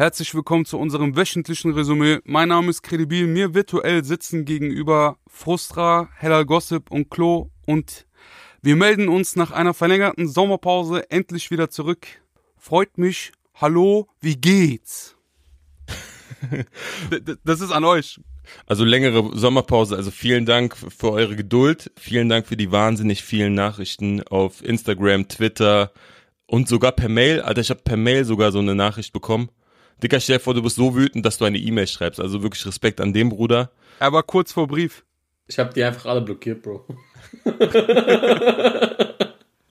Herzlich willkommen zu unserem wöchentlichen Resümee. Mein Name ist Credibil. Mir virtuell sitzen gegenüber Frustra, Hellal Gossip und Klo und wir melden uns nach einer verlängerten Sommerpause endlich wieder zurück. Freut mich. Hallo, wie geht's? das ist an euch. Also längere Sommerpause, also vielen Dank für eure Geduld, vielen Dank für die wahnsinnig vielen Nachrichten auf Instagram, Twitter und sogar per Mail. Alter, ich habe per Mail sogar so eine Nachricht bekommen. Dicker Chef, du bist so wütend, dass du eine E-Mail schreibst. Also wirklich Respekt an dem Bruder. Er war kurz vor Brief. Ich habe die einfach alle blockiert, Bro.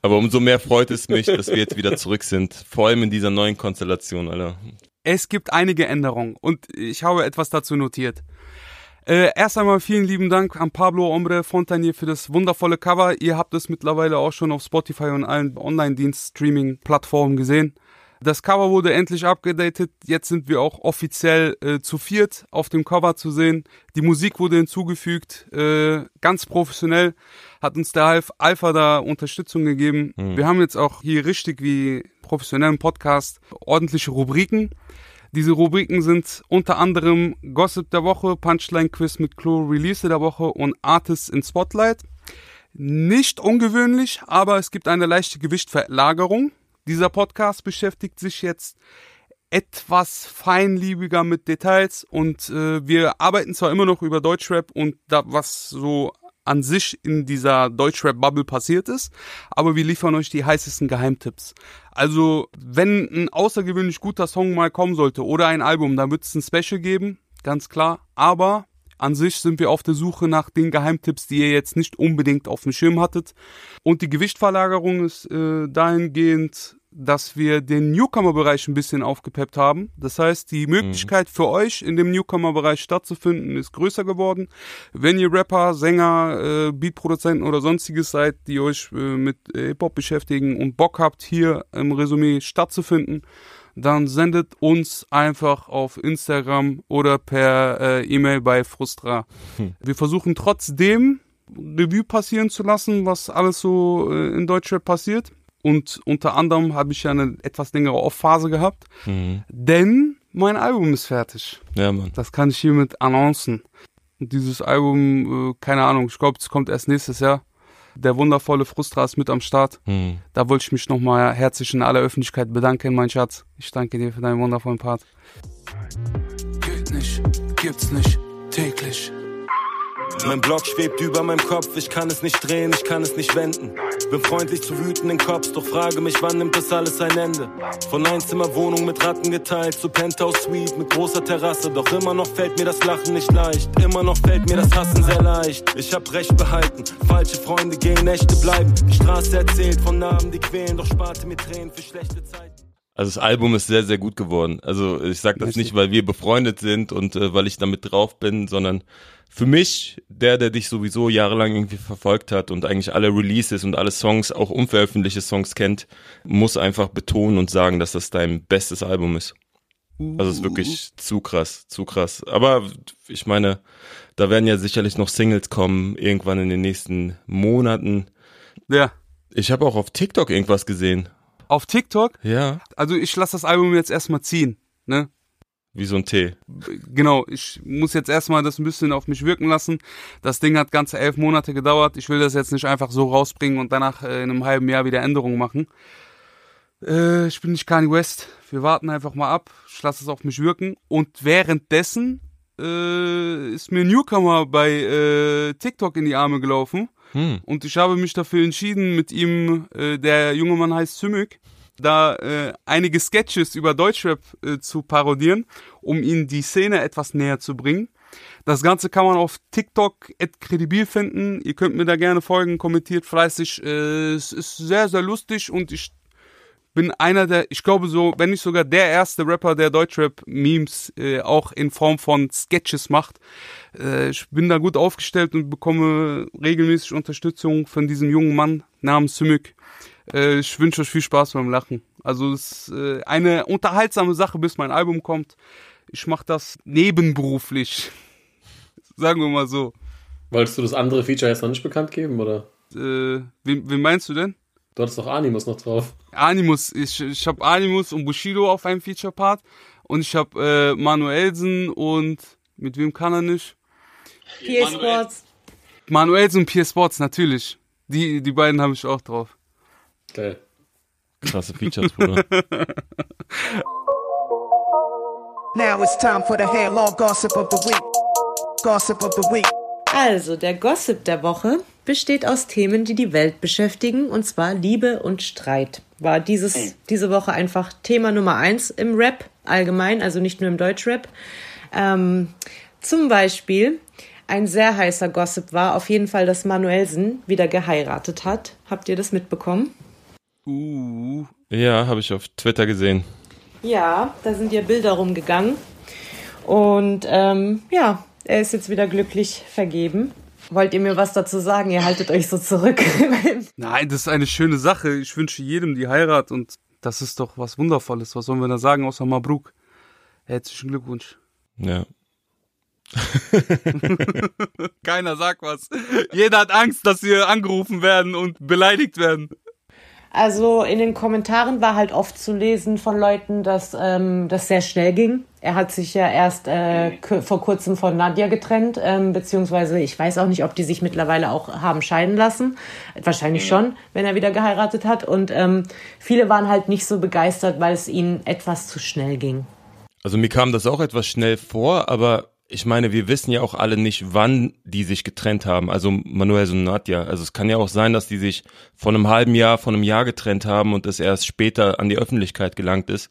Aber umso mehr freut es mich, dass wir jetzt wieder zurück sind. Vor allem in dieser neuen Konstellation, Alter. Es gibt einige Änderungen und ich habe etwas dazu notiert. Äh, erst einmal vielen lieben Dank an Pablo Ombre Fontanier für das wundervolle Cover. Ihr habt es mittlerweile auch schon auf Spotify und allen Online-Dienst-Streaming-Plattformen gesehen. Das Cover wurde endlich abgedatet. Jetzt sind wir auch offiziell äh, zu viert auf dem Cover zu sehen. Die Musik wurde hinzugefügt, äh, ganz professionell. Hat uns der Alpha da Unterstützung gegeben. Mhm. Wir haben jetzt auch hier richtig wie professionellen Podcast ordentliche Rubriken. Diese Rubriken sind unter anderem Gossip der Woche, Punchline Quiz mit Clue, Release der Woche und Artists in Spotlight. Nicht ungewöhnlich, aber es gibt eine leichte Gewichtverlagerung. Dieser Podcast beschäftigt sich jetzt etwas feinliebiger mit Details und äh, wir arbeiten zwar immer noch über Deutschrap und da was so an sich in dieser Deutschrap-Bubble passiert ist, aber wir liefern euch die heißesten Geheimtipps. Also, wenn ein außergewöhnlich guter Song mal kommen sollte oder ein Album, dann wird es ein Special geben, ganz klar, aber an sich sind wir auf der Suche nach den Geheimtipps, die ihr jetzt nicht unbedingt auf dem Schirm hattet. Und die Gewichtverlagerung ist äh, dahingehend dass wir den Newcomer-Bereich ein bisschen aufgepeppt haben. Das heißt, die Möglichkeit mhm. für euch in dem Newcomer-Bereich stattzufinden ist größer geworden. Wenn ihr Rapper, Sänger, äh, Beatproduzenten oder sonstiges seid, die euch äh, mit äh, Hip-Hop beschäftigen und Bock habt, hier im Resümee stattzufinden, dann sendet uns einfach auf Instagram oder per äh, E-Mail bei Frustra. Hm. Wir versuchen trotzdem Revue passieren zu lassen, was alles so äh, in Deutschrap passiert und unter anderem habe ich ja eine etwas längere Off-Phase gehabt, mhm. denn mein Album ist fertig. Ja, Mann. Das kann ich hiermit annoncen. Und dieses Album, äh, keine Ahnung, ich glaube, es kommt erst nächstes Jahr. Der wundervolle Frustra ist mit am Start. Mhm. Da wollte ich mich nochmal herzlich in aller Öffentlichkeit bedanken, mein Schatz. Ich danke dir für deinen wundervollen Part. Geht nicht, gibt's nicht, täglich. Mein Block schwebt über meinem Kopf, ich kann es nicht drehen, ich kann es nicht wenden. Bin freundlich zu wütenden Cops, doch frage mich, wann nimmt das alles ein Ende? Von Einzimmerwohnung mit Ratten geteilt zu Penthouse Suite mit großer Terrasse, doch immer noch fällt mir das Lachen nicht leicht. Immer noch fällt mir das Hassen sehr leicht. Ich hab Recht behalten, falsche Freunde gehen, echte bleiben. Die Straße erzählt von Namen, die quälen, doch sparte mir Tränen für schlechte Zeiten. Also das Album ist sehr, sehr gut geworden. Also ich sag das nicht, weil wir befreundet sind und äh, weil ich damit drauf bin, sondern für mich, der, der dich sowieso jahrelang irgendwie verfolgt hat und eigentlich alle Releases und alle Songs, auch unveröffentlichte Songs kennt, muss einfach betonen und sagen, dass das dein bestes Album ist. Also es ist wirklich zu krass, zu krass. Aber ich meine, da werden ja sicherlich noch Singles kommen, irgendwann in den nächsten Monaten. Ja. Ich habe auch auf TikTok irgendwas gesehen. Auf TikTok? Ja. Also ich lasse das Album jetzt erstmal ziehen, ne? Wie so ein Tee. Genau, ich muss jetzt erstmal das ein bisschen auf mich wirken lassen. Das Ding hat ganze elf Monate gedauert. Ich will das jetzt nicht einfach so rausbringen und danach äh, in einem halben Jahr wieder Änderungen machen. Äh, ich bin nicht Kanye West. Wir warten einfach mal ab. Ich lasse es auf mich wirken. Und währenddessen äh, ist mir Newcomer bei äh, TikTok in die Arme gelaufen. Hm. Und ich habe mich dafür entschieden, mit ihm, äh, der junge Mann heißt Sümük, da äh, einige Sketches über Deutschrap äh, zu parodieren, um ihnen die Szene etwas näher zu bringen. Das Ganze kann man auf TikTok kredibil finden. Ihr könnt mir da gerne folgen, kommentiert fleißig. Äh, es ist sehr, sehr lustig und ich bin einer der, ich glaube so, wenn nicht sogar der erste Rapper, der Deutschrap-Memes äh, auch in Form von Sketches macht. Äh, ich bin da gut aufgestellt und bekomme regelmäßig Unterstützung von diesem jungen Mann namens Sümük. Äh, ich wünsche euch viel Spaß beim Lachen. Also es ist äh, eine unterhaltsame Sache, bis mein Album kommt. Ich mache das nebenberuflich. Sagen wir mal so. Wolltest du das andere Feature jetzt noch nicht bekannt geben, oder? Äh, wen, wen meinst du denn? Du hattest doch Animus noch drauf. Animus, ich, ich habe Animus und Bushido auf einem Feature-Part Und ich habe äh, Manuelsen und mit wem kann er nicht? PA Sports. Manuelsen und PS Sports, natürlich. Die, die beiden habe ich auch drauf. Geil. Krasse Features, Bruder. Now it's time for the hair-long gossip of the week. Gossip of the week. Also, der Gossip der Woche besteht aus Themen, die die Welt beschäftigen, und zwar Liebe und Streit. War dieses, diese Woche einfach Thema Nummer eins im Rap allgemein, also nicht nur im Deutschrap. Ähm, zum Beispiel ein sehr heißer Gossip war auf jeden Fall, dass Manuelsen wieder geheiratet hat. Habt ihr das mitbekommen? Uh, ja, habe ich auf Twitter gesehen. Ja, da sind ja Bilder rumgegangen. Und ähm, ja, er ist jetzt wieder glücklich vergeben. Wollt ihr mir was dazu sagen? Ihr haltet euch so zurück. nein, das ist eine schöne Sache. Ich wünsche jedem die Heirat und das ist doch was Wundervolles. Was sollen wir da sagen außer Mabruk? Herzlichen Glückwunsch. Ja. Keiner sagt was. Jeder hat Angst, dass wir angerufen werden und beleidigt werden. Also in den Kommentaren war halt oft zu lesen von Leuten, dass ähm, das sehr schnell ging. Er hat sich ja erst äh, vor kurzem von Nadja getrennt, ähm, beziehungsweise ich weiß auch nicht, ob die sich mittlerweile auch haben scheiden lassen. Wahrscheinlich schon, wenn er wieder geheiratet hat. Und ähm, viele waren halt nicht so begeistert, weil es ihnen etwas zu schnell ging. Also mir kam das auch etwas schnell vor, aber ich meine, wir wissen ja auch alle nicht, wann die sich getrennt haben. Also Manuel und Nadja. Also es kann ja auch sein, dass die sich vor einem halben Jahr, vor einem Jahr getrennt haben und das erst später an die Öffentlichkeit gelangt ist.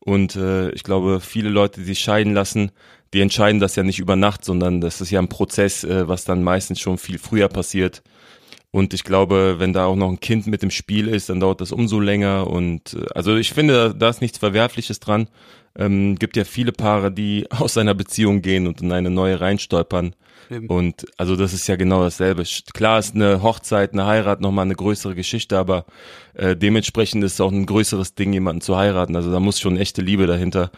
Und äh, ich glaube, viele Leute, die sich scheiden lassen, die entscheiden das ja nicht über Nacht, sondern das ist ja ein Prozess, äh, was dann meistens schon viel früher passiert. Und ich glaube, wenn da auch noch ein Kind mit im Spiel ist, dann dauert das umso länger. Und äh, also ich finde, da ist nichts Verwerfliches dran. Ähm, gibt ja viele Paare, die aus einer Beziehung gehen und in eine neue reinstolpern. Eben. Und also das ist ja genau dasselbe. Klar ist eine Hochzeit, eine Heirat nochmal eine größere Geschichte, aber äh, dementsprechend ist es auch ein größeres Ding, jemanden zu heiraten. Also da muss schon echte Liebe dahinter.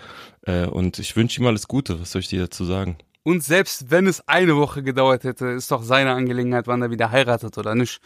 Äh, und ich wünsche ihm alles Gute. Was soll ich dir dazu sagen? Und selbst wenn es eine Woche gedauert hätte, ist doch seine Angelegenheit, wann er wieder heiratet oder nicht.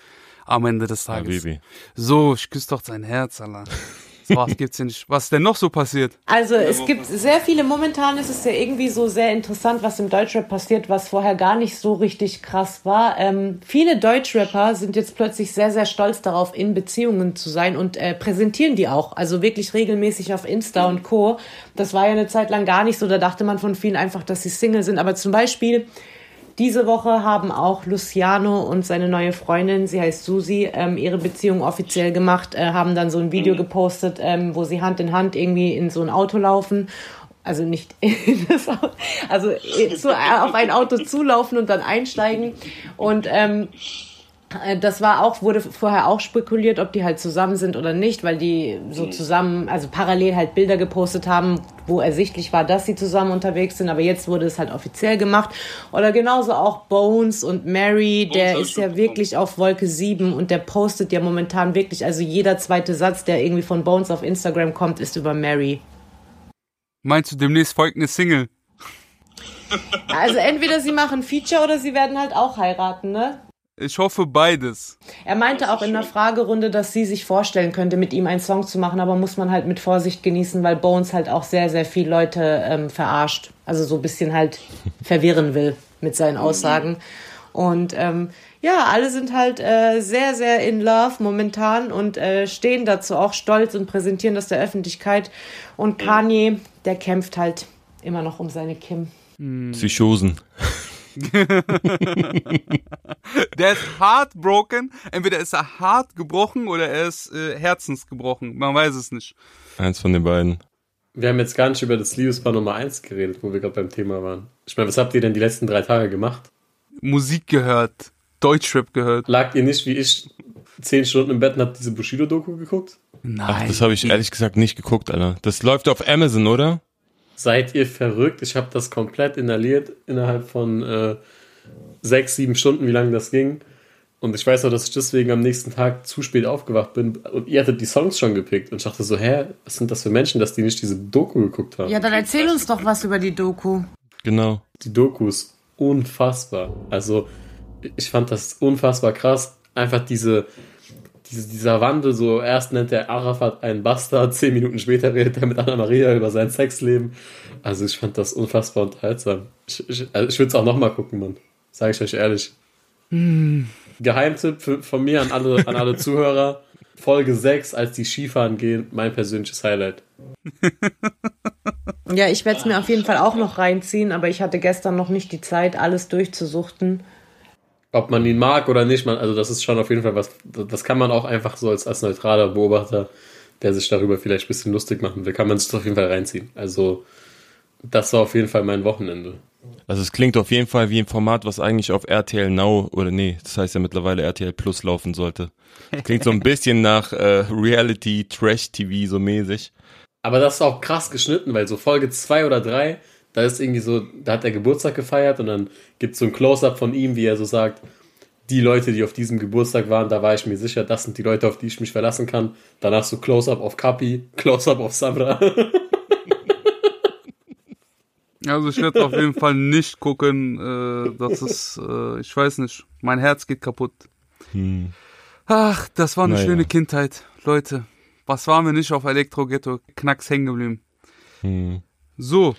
Am Ende des Tages. Habibi. So, ich küsse doch sein Herz, Allah. Was gibt's nicht? Was ist denn noch so passiert? Also es gibt sehr viele, momentan ist es ja irgendwie so sehr interessant, was im Deutschrap passiert, was vorher gar nicht so richtig krass war. Ähm, viele Deutschrapper sind jetzt plötzlich sehr, sehr stolz darauf, in Beziehungen zu sein und äh, präsentieren die auch. Also wirklich regelmäßig auf Insta und Co. Das war ja eine Zeit lang gar nicht so, da dachte man von vielen einfach, dass sie Single sind. Aber zum Beispiel diese Woche haben auch Luciano und seine neue Freundin, sie heißt Susi, ähm, ihre Beziehung offiziell gemacht, äh, haben dann so ein Video gepostet, ähm, wo sie Hand in Hand irgendwie in so ein Auto laufen. Also nicht in das Auto, also zu, auf ein Auto zulaufen und dann einsteigen. Und ähm, äh, das war auch, wurde vorher auch spekuliert, ob die halt zusammen sind oder nicht, weil die so zusammen, also parallel halt Bilder gepostet haben, wo ersichtlich war, dass sie zusammen unterwegs sind, aber jetzt wurde es halt offiziell gemacht. Oder genauso auch Bones und Mary, der ist ja wirklich auf Wolke 7 und der postet ja momentan wirklich, also jeder zweite Satz, der irgendwie von Bones auf Instagram kommt, ist über Mary. Meinst du, demnächst folgt eine Single? Also entweder sie machen Feature oder sie werden halt auch heiraten, ne? Ich hoffe beides. Er meinte auch in der Fragerunde, dass sie sich vorstellen könnte, mit ihm einen Song zu machen, aber muss man halt mit Vorsicht genießen, weil Bones halt auch sehr, sehr viele Leute ähm, verarscht. Also so ein bisschen halt verwirren will mit seinen Aussagen. Und ähm, ja, alle sind halt äh, sehr, sehr in love momentan und äh, stehen dazu auch stolz und präsentieren das der Öffentlichkeit. Und Kanye, der kämpft halt immer noch um seine Kim. Psychosen. Der ist heartbroken. Entweder ist er hart gebrochen oder er ist äh, herzensgebrochen. Man weiß es nicht. Eins von den beiden. Wir haben jetzt gar nicht über das Liebespaar Nummer 1 geredet, wo wir gerade beim Thema waren. Ich meine, was habt ihr denn die letzten drei Tage gemacht? Musik gehört. Deutschrap gehört. Lagt ihr nicht wie ich zehn Stunden im Bett und habt diese Bushido-Doku geguckt? Nein. Ach, das habe ich ehrlich gesagt nicht geguckt, Alter. Das läuft auf Amazon, oder? Seid ihr verrückt? Ich habe das komplett inhaliert innerhalb von äh, sechs, sieben Stunden, wie lange das ging. Und ich weiß auch, dass ich deswegen am nächsten Tag zu spät aufgewacht bin und ihr hattet die Songs schon gepickt. Und ich dachte so, hä, was sind das für Menschen, dass die nicht diese Doku geguckt haben? Ja, dann erzähl uns doch was über die Doku. Genau. Die Doku ist unfassbar. Also, ich fand das unfassbar krass. Einfach diese, diese, dieser Wandel, so erst nennt er Arafat einen Bastard, zehn Minuten später redet er mit Anna Maria über sein Sexleben. Also ich fand das unfassbar unterhaltsam. Ich, ich, also ich würde es auch nochmal gucken, Mann. Sage ich euch ehrlich. Hm. Geheimtipp für, von mir an alle, an alle Zuhörer. Folge 6, als die Skifahren gehen, mein persönliches Highlight. Ja, ich werde es mir auf jeden Fall auch noch reinziehen, aber ich hatte gestern noch nicht die Zeit, alles durchzusuchten. Ob man ihn mag oder nicht, man, also das ist schon auf jeden Fall was, das kann man auch einfach so als, als neutraler Beobachter, der sich darüber vielleicht ein bisschen lustig machen will, kann man sich auf jeden Fall reinziehen. Also das war auf jeden Fall mein Wochenende. Also es klingt auf jeden Fall wie ein Format, was eigentlich auf RTL Now oder nee, das heißt ja mittlerweile RTL Plus laufen sollte. Klingt so ein bisschen nach äh, Reality Trash TV so mäßig. Aber das ist auch krass geschnitten, weil so Folge 2 oder 3, da ist irgendwie so, da hat er Geburtstag gefeiert und dann gibt es so ein Close-up von ihm, wie er so sagt, die Leute, die auf diesem Geburtstag waren, da war ich mir sicher, das sind die Leute, auf die ich mich verlassen kann. Danach so Close-up auf Kapi, Close-up auf Samra. Also ich werde auf jeden Fall nicht gucken. Äh, das ist, äh, ich weiß nicht, mein Herz geht kaputt. Hm. Ach, das war eine Naja. schöne Kindheit, Leute. Was waren wir nicht auf Elektro-Ghetto? Knacks hängen geblieben. Hm. So,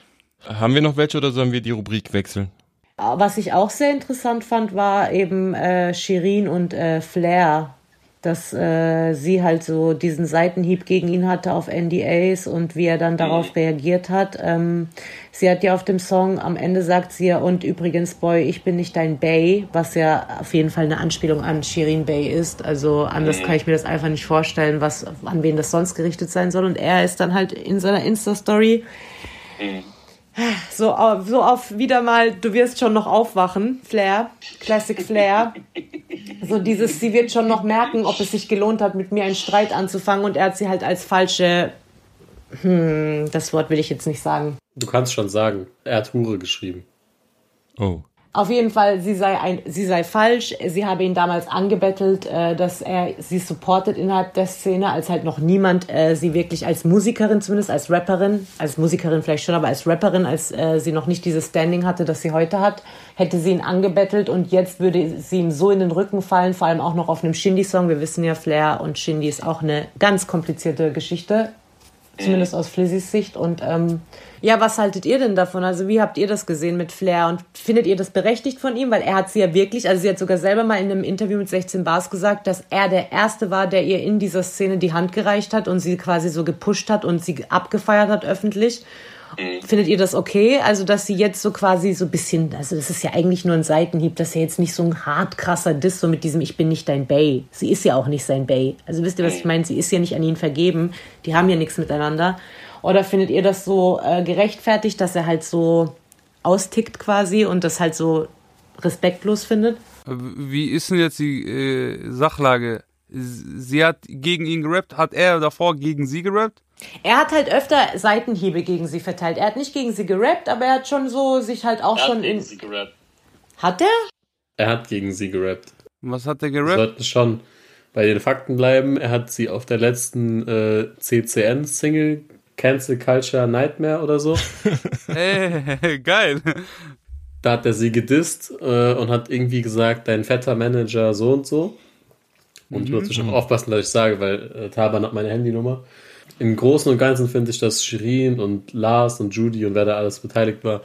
Haben wir noch welche oder sollen wir die Rubrik wechseln? Was ich auch sehr interessant fand, war eben äh, Shirin und äh, Flair, dass äh, sie halt so diesen Seitenhieb gegen ihn hatte auf NDAs und wie er dann darauf reagiert hat. Ähm, sie hat ja auf dem Song am Ende sagt sie ja, und übrigens, Boy, ich bin nicht dein Bay, was ja auf jeden Fall eine Anspielung an Shirin Bay ist. Also anders kann ich mir das einfach nicht vorstellen, was an wen das sonst gerichtet sein soll. Und er ist dann halt in seiner Insta-Story so, so auf wieder mal, du wirst schon noch aufwachen, Flair, Classic Flair. So dieses, sie wird schon noch merken, ob es sich gelohnt hat, mit mir einen Streit anzufangen und er hat sie halt als falsche, hm, das Wort will ich jetzt nicht sagen. Du kannst schon sagen, er hat Hure geschrieben. Oh. Auf jeden Fall, sie sei, ein, sie sei falsch. Sie habe ihn damals angebettelt, äh, dass er sie supportet innerhalb der Szene, als halt noch niemand äh, sie wirklich als Musikerin, zumindest als Rapperin, als Musikerin vielleicht schon, aber als Rapperin, als äh, sie noch nicht dieses Standing hatte, das sie heute hat, hätte sie ihn angebettelt und jetzt würde sie ihm so in den Rücken fallen, vor allem auch noch auf einem Shindy-Song. Wir wissen ja, Flair und Shindy ist auch eine ganz komplizierte Geschichte zumindest aus Flizzys Sicht. Und ähm, ja, was haltet ihr denn davon? Also wie habt ihr das gesehen mit Flair und findet ihr das berechtigt von ihm? Weil er hat sie ja wirklich, also sie hat sogar selber mal in einem Interview mit 16 Bars gesagt, dass er der Erste war, der ihr in dieser Szene die Hand gereicht hat und sie quasi so gepusht hat und sie abgefeiert hat öffentlich. Findet ihr das okay? Also, dass sie jetzt so quasi so ein bisschen, also das ist ja eigentlich nur ein Seitenhieb, das ist ja jetzt nicht so ein hart krasser Diss, so mit diesem Ich bin nicht dein Bay. Sie ist ja auch nicht sein Bay. Also wisst ihr, was ich meine? Sie ist ja nicht an ihn vergeben. Die haben ja nichts miteinander. Oder findet ihr das so äh, gerechtfertigt, dass er halt so austickt quasi und das halt so respektlos findet? wie ist denn jetzt die äh, Sachlage? Sie hat gegen ihn gerappt, hat er davor gegen sie gerappt? Er hat halt öfter Seitenhiebe gegen sie verteilt. Er hat nicht gegen sie gerappt, aber er hat schon so sich halt auch schon in. gerappt. Hat er? Er hat gegen sie gerappt. Was hat er Wir gerappt? sollten schon bei den Fakten bleiben. Er hat sie auf der letzten äh, CCN-Single Cancel Culture Nightmare oder so. Ey, geil. Da hat er sie gedisst äh, und hat irgendwie gesagt, dein fetter Manager so und so. Und ich muss natürlich auch aufpassen, was ich sage, weil äh, Taban hat meine Handynummer. Im Großen und Ganzen finde ich, dass Shirin und Lars und Judy und wer da alles beteiligt war,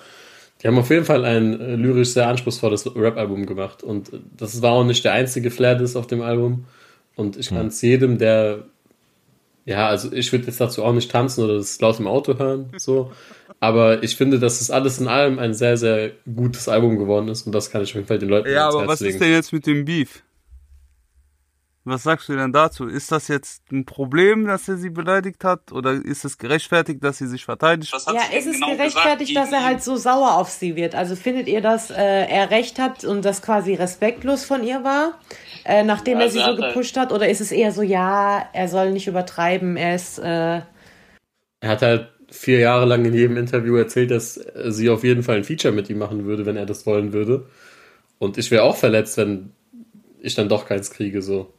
die haben auf jeden Fall ein äh, lyrisch sehr anspruchsvolles Rap-Album gemacht. Und äh, das war auch nicht der einzige Flair-Diss auf dem Album. Und ich kann es jedem, der ja, also ich würde jetzt dazu auch nicht tanzen oder das laut im Auto hören, so. Aber ich finde, dass es alles in allem ein sehr, sehr gutes Album geworden ist und das kann ich auf jeden Fall den Leuten Ja, aber was legen. ist denn jetzt mit dem Beef? Was sagst du denn dazu? Ist das jetzt ein Problem, dass er sie beleidigt hat? Oder ist es gerechtfertigt, dass sie sich verteidigt? Was hat Ja, sie ist es genau gerechtfertigt, gesagt dass er halt so sauer auf sie wird? Also findet ihr, dass äh, er recht hat und das quasi respektlos von ihr war, äh, nachdem er Also sie er so halt- gepusht hat? Oder ist es eher so, ja, er soll nicht übertreiben, er ist, äh, Er hat halt vier Jahre lang in jedem Interview erzählt, dass sie auf jeden Fall ein Feature mit ihm machen würde, wenn er das wollen würde. Und ich wäre auch verletzt, wenn ich dann doch keins kriege, so.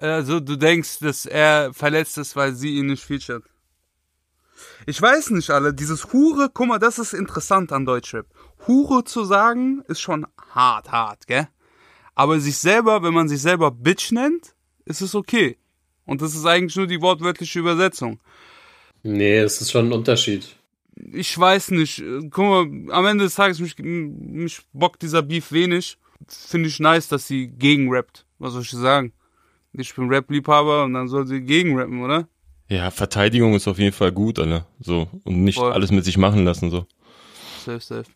Also du denkst, dass er verletzt ist, weil sie ihn nicht featured. Ich weiß nicht, alle. Dieses Hure, guck mal, das ist interessant an Deutschrap. Hure zu sagen, ist schon hart, hart, gell? Aber sich selber, wenn man sich selber Bitch nennt, ist es okay. Und das ist eigentlich nur die wortwörtliche Übersetzung. Nee, es ist schon ein Unterschied. Ich weiß nicht. Guck mal, am Ende des Tages, mich, mich bockt dieser Beef wenig. Finde ich nice, dass sie gegen rappt. Was soll ich sagen? Ich bin Rap-Liebhaber und dann soll sie gegen rappen, oder? Ja, Verteidigung ist auf jeden Fall gut, Alter. So. Und nicht Voll. alles mit sich machen lassen, so. Safe, safe.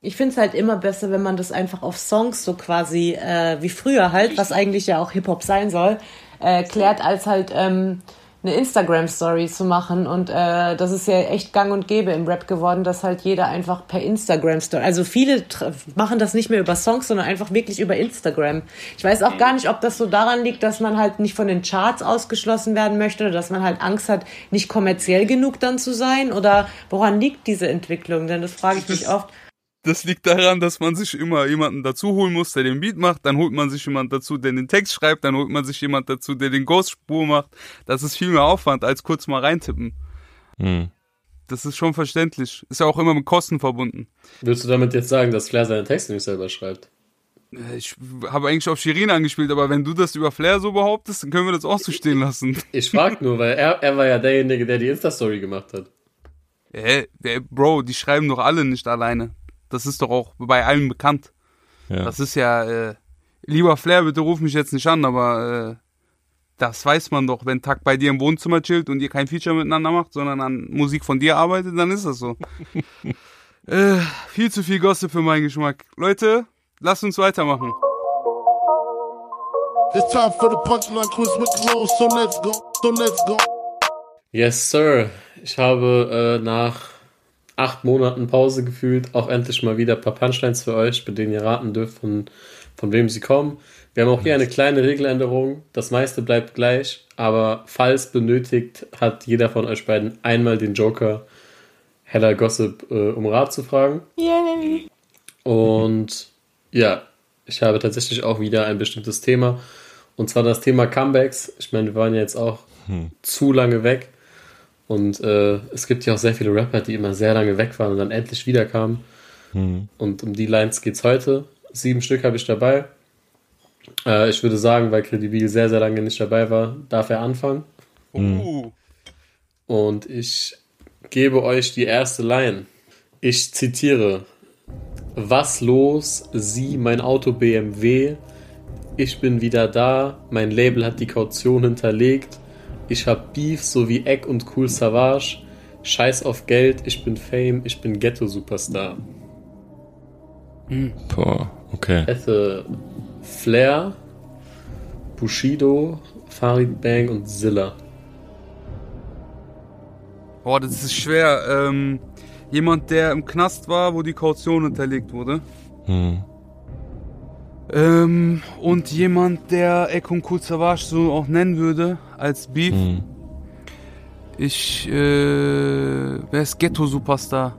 Ich finde es halt immer besser, wenn man das einfach auf Songs so quasi äh, wie früher halt, was eigentlich ja auch Hip-Hop sein soll, äh, klärt, als halt ähm, eine Instagram-Story zu machen. Und äh, das ist ja echt gang und gäbe im Rap geworden, dass halt jeder einfach per Instagram-Story, also viele machen das nicht mehr über Songs, sondern einfach wirklich über Instagram. Ich weiß auch gar nicht, ob das so daran liegt, dass man halt nicht von den Charts ausgeschlossen werden möchte oder dass man halt Angst hat, nicht kommerziell genug dann zu sein oder woran liegt diese Entwicklung? Denn das frage ich mich oft. Das liegt daran, dass man sich immer jemanden dazu holen muss, der den Beat macht, dann holt man sich jemanden dazu, der den Text schreibt, dann holt man sich jemanden dazu, der den Ghost-Spur macht. Das ist viel mehr Aufwand, als kurz mal reintippen. Hm. Das ist schon verständlich. Ist ja auch immer mit Kosten verbunden. Willst du damit jetzt sagen, dass Flair seine Texte nicht selber schreibt? Äh, Ich habe eigentlich auf Shirin angespielt, aber wenn du das über Flair so behauptest, dann können wir das auch so stehen lassen. Ich frag nur, weil er, er war ja derjenige, der die Insta-Story gemacht hat. Hä? Der- Bro, die schreiben doch alle nicht alleine. Das ist doch auch bei allen bekannt. Ja. Das ist ja, äh, lieber Flair, bitte ruf mich jetzt nicht an, aber äh, das weiß man doch. Wenn Tag bei dir im Wohnzimmer chillt und ihr kein Feature miteinander macht, sondern an Musik von dir arbeitet, dann ist das so. äh, viel zu viel Gossip für meinen Geschmack. Leute, lasst uns weitermachen. It's time for the punchline quiz with Glow, so let's go, so let's go. Yes, Sir. Ich habe äh, nach acht Monaten Pause gefühlt auch endlich mal wieder ein paar Punchlines für euch, bei denen ihr raten dürft, von, von wem sie kommen. Wir haben auch hier eine kleine Regeländerung. Das meiste bleibt gleich, aber falls benötigt, hat jeder von euch beiden einmal den Joker Heller Gossip äh, um Rat zu fragen. Yay! Und ja, ich habe tatsächlich auch wieder ein bestimmtes Thema. Und zwar das Thema Comebacks. Ich meine, wir waren ja jetzt auch zu lange weg. Und äh, es gibt ja auch sehr viele Rapper, die immer sehr lange weg waren und dann endlich wiederkamen. Und um die Lines geht's heute. Sieben Stück habe ich dabei. Äh, ich würde sagen, weil Credibil sehr, sehr lange nicht dabei war, darf er anfangen. Uh, Und ich gebe euch die erste Line. Ich zitiere. Was los? Sie, mein Auto BMW. Ich bin wieder da. Mein Label hat die Kaution hinterlegt. Ich hab Beef sowie Eck und Cool Savage. Scheiß auf Geld. Ich bin Fame. Ich bin Ghetto-Superstar. Boah, okay. Hätte Flair, Bushido, Farid Bang und Zilla. boah, das ist schwer. Ähm, jemand, der im Knast war, wo die Kaution hinterlegt wurde. Hm. Ähm, und jemand, der Ekon Kul Savage so auch nennen würde, als Beef. Hm. Ich, äh, wer ist Ghetto Superstar?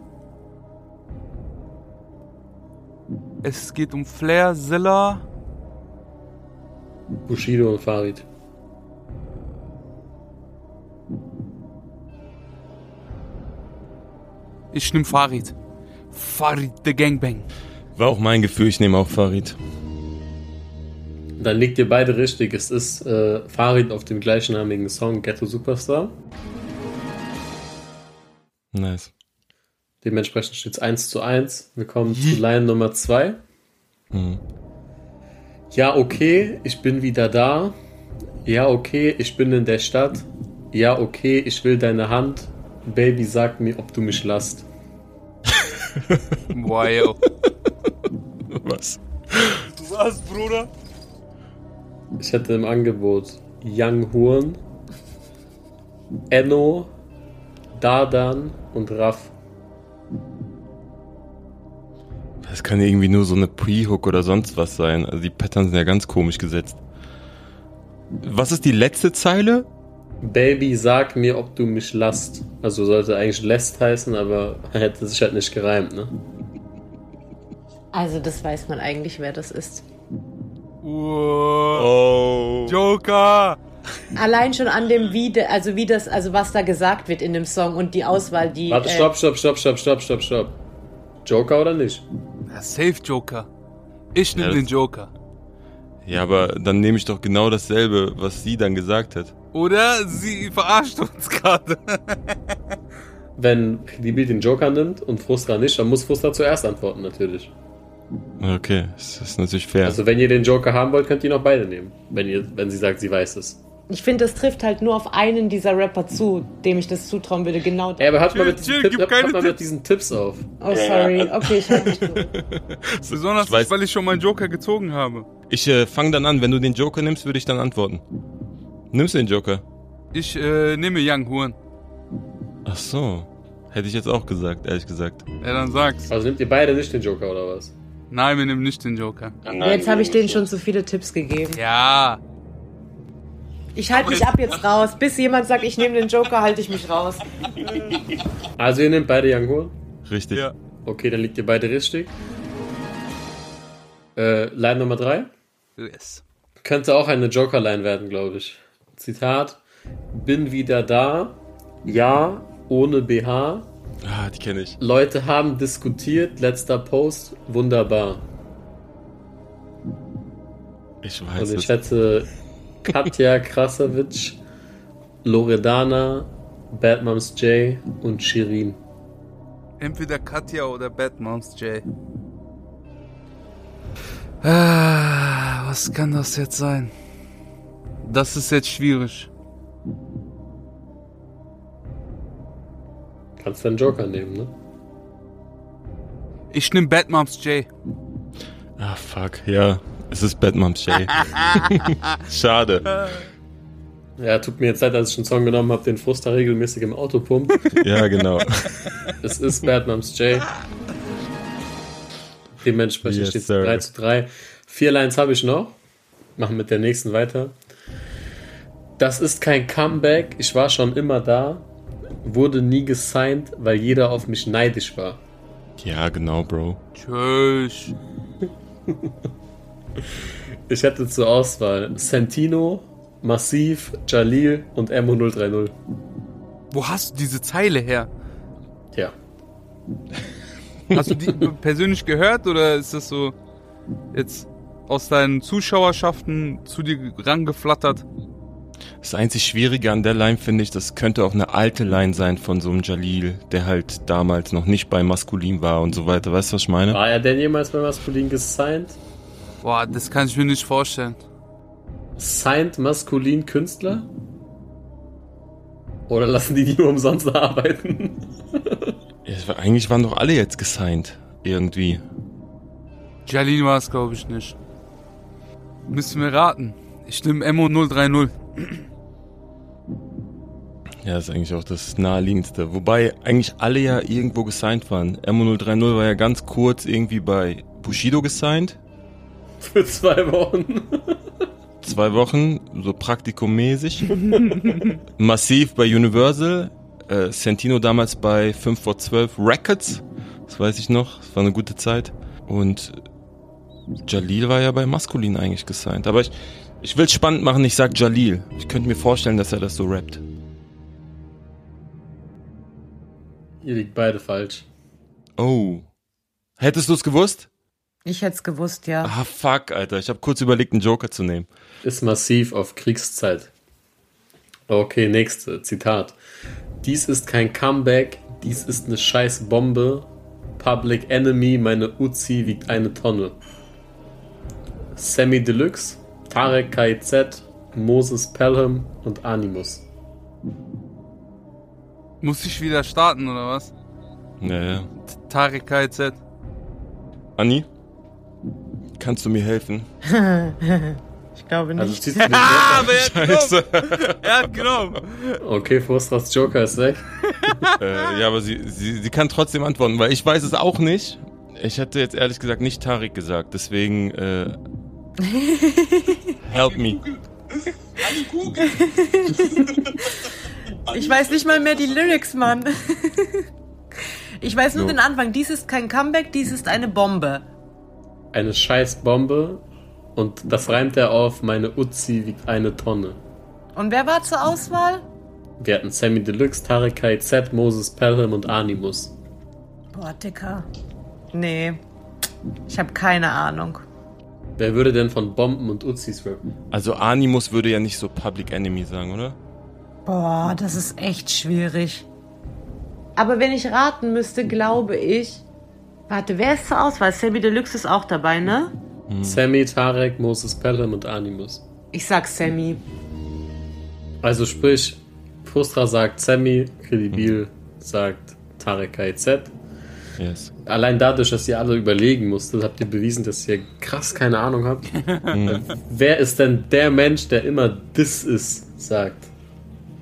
Es geht um Flair, Zilla. Bushido und Farid. Ich nehm Farid. Farid the Gangbang. War auch mein Gefühl, ich nehme auch Farid. Dann liegt ihr beide richtig. Es ist äh, Farid auf dem gleichnamigen Song Ghetto Superstar. Nice. Dementsprechend steht es 1 zu 1. Wir kommen zu Line Nummer 2. Hm. Ja, okay, ich bin wieder da. Ja, okay, ich bin in der Stadt. Ja, okay, ich will deine Hand. Baby, sag mir, ob du mich lasst. Yo. Was? Du was, Bruder? Ich hätte im Angebot Young Horn, Enno, Dardan und Raff. Das kann irgendwie nur so eine Pre-Hook oder sonst was sein. Also die Patterns sind ja ganz komisch gesetzt. Was ist die letzte Zeile? Baby, sag mir, ob du mich lasst. Also sollte eigentlich lässt heißen, aber hätte sich halt nicht gereimt, ne? Also das weiß man eigentlich, wer das ist. Wow. Oh. Joker! Allein schon an dem wie, de, also wie das, also was da gesagt wird in dem Song und die Auswahl, die. Warte, äh, stopp, stopp, stopp, stopp, stopp, stopp, stopp. Joker oder nicht? Ja, safe Joker. Ich nehm Ja, den Joker. Ja, aber dann nehme ich doch genau dasselbe, was sie dann gesagt hat. Oder sie verarscht uns gerade. Wenn Kredibil den Joker nimmt und Frustra nicht, dann muss Frustra zuerst antworten, natürlich. Okay, das ist natürlich fair. Also wenn ihr den Joker haben wollt, könnt ihr ihn auch beide nehmen. Wenn, ihr, wenn sie sagt, sie weiß es. Ich finde, das trifft halt nur auf einen dieser Rapper zu, dem ich das zutrauen würde. Genau. Ey, aber hört mal mit chill, Tipp, gib hört keine mal mit Tipps. diesen Tipps auf. Oh, sorry. Okay, ich halte mich. Besonders Ich weil ich schon meinen Joker gezogen habe. Ich äh, fange dann an, wenn du den Joker nimmst, würde ich dann antworten. Nimmst du den Joker? Ich äh, nehme Young Huren. Ach so. Hätte ich jetzt auch gesagt, ehrlich gesagt. Ja, dann sag's. Also nehmt ihr beide nicht den Joker oder was? Nein, wir nehmen nicht den Joker. Jetzt habe ich denen schon zu viele Tipps gegeben. Ja. Ich halte mich ab jetzt raus. Bis jemand sagt, ich nehme den Joker, halte ich mich raus. Also ihr nehmt beide Horn? Richtig. Ja. Okay, dann liegt ihr beide richtig. Äh, Line Nummer 3. Yes. Könnte auch eine Joker-Line werden, glaube ich. Zitat. Bin wieder da. Ja, ohne BH. Ah, die kenne ich. Leute haben diskutiert. Letzter Post. Wunderbar. Ich Und weiß ich es. hätte Katja Krasavic, Loredana, Bad Moms J und Shirin. Entweder Katja oder Bad Moms J. Ah, was kann das jetzt sein? Das ist jetzt schwierig. Kannst du einen Joker nehmen, ne? Ich nehme Bad Moms J. Ah, fuck. Ja, es ist Batman Shay. Schade. Ja, tut mir jetzt leid, dass ich einen Song genommen habe, den Fruster regelmäßig im Auto pumpt. Ja, genau. es ist Bad Moms J. Dementsprechend Yes, steht es sir. 3 zu 3. Vier Lines habe ich noch. Machen mit der nächsten weiter. Das ist kein Comeback. Ich war schon immer da. Wurde nie gesigned, weil jeder auf mich neidisch war. Ja, genau, Bro. Tschüss. Ich hätte zur Auswahl Santino, Massiv, Jalil und MO030. Wo hast du diese Zeile her? Ja. Hast du die persönlich gehört oder ist das so jetzt aus deinen Zuschauerschaften zu dir rangeflattert? Das einzig Schwierige an der Line finde ich, das könnte auch eine alte Line sein von so einem Jalil, der halt damals noch nicht bei Maskulin war und so weiter. Weißt du, was ich meine? War er denn jemals bei Maskulin gesigned? Boah, das kann ich mir nicht vorstellen. Signed Maskulin Künstler? Oder lassen die die nur umsonst arbeiten? Ja, eigentlich waren doch alle jetzt gesigned. Irgendwie. Jalil war es, glaube ich, nicht. Müssen wir raten. Ich nehme Mo 030. Ja, ist eigentlich auch das naheliegendste. Wobei eigentlich alle ja irgendwo gesigned waren. MO030 war ja ganz kurz irgendwie bei Bushido gesigned. Für zwei Wochen. Zwei Wochen, so praktikummäßig. Massiv bei Universal. Äh, Santino damals bei 5 vor 12 Records. Das weiß ich noch. Das war eine gute Zeit. Und Jalil war ja bei Maskulin eigentlich gesigned. Aber ich, ich will spannend machen, ich sag Jalil. Ich könnte mir vorstellen, dass er das so rappt. Ihr liegt beide falsch. Oh. Hättest du es gewusst? Ich hätte es gewusst, ja. Ah, fuck, Alter. Ich habe kurz überlegt, einen Joker zu nehmen. Ist massiv auf Kriegszeit. Okay, nächste Zitat. Dies ist kein Comeback, dies ist eine scheiß Bombe. Public Enemy, meine Uzi wiegt eine Tonne. Sammy Deluxe, Tarek KIZ, Moses Pelham und Animus. Muss ich wieder starten, oder was? Ja, ja. Tarek KZ. Anni? Kannst du mir helfen? Ich glaube Also nicht. ziehst du den Ah, Joker? aber er hat genommen. Er hat genommen. Okay, Frustras Joker ist weg. äh, ja, aber sie, sie, sie kann trotzdem antworten, weil ich weiß es auch nicht. Ich hätte jetzt ehrlich gesagt nicht Tarik gesagt, deswegen äh, help me. Ich weiß nicht mal mehr die Lyrics, Mann. Ich weiß nur So. den Anfang. Dies ist kein Comeback, dies ist eine Bombe. Eine scheiß Bombe und das reimt er auf, meine Uzi wiegt eine Tonne. Und wer war zur Auswahl? Wir hatten Sammy Deluxe, Tarek KIZ, Moses Pelham und Animus. Boah, Dicker. Nee. Ich habe keine Ahnung. Wer würde denn von Bomben und Uzis rappen? Also Animus würde ja nicht so Public Enemy sagen, oder? Boah, das ist echt schwierig. Aber wenn ich raten müsste, glaube ich. Warte, wer ist zur Auswahl? Sammy Deluxe ist auch dabei, ne? Sammy, Tarek, Moses Pelham und Animus. Ich sag Sammy. Also sprich, Frustra sagt Sammy, Credibil sagt Tarek KZ. Yes. Allein dadurch, dass ihr alle überlegen musstet, habt ihr bewiesen, dass ihr krass keine Ahnung habt. Wer ist denn der Mensch, der immer this ist, sagt?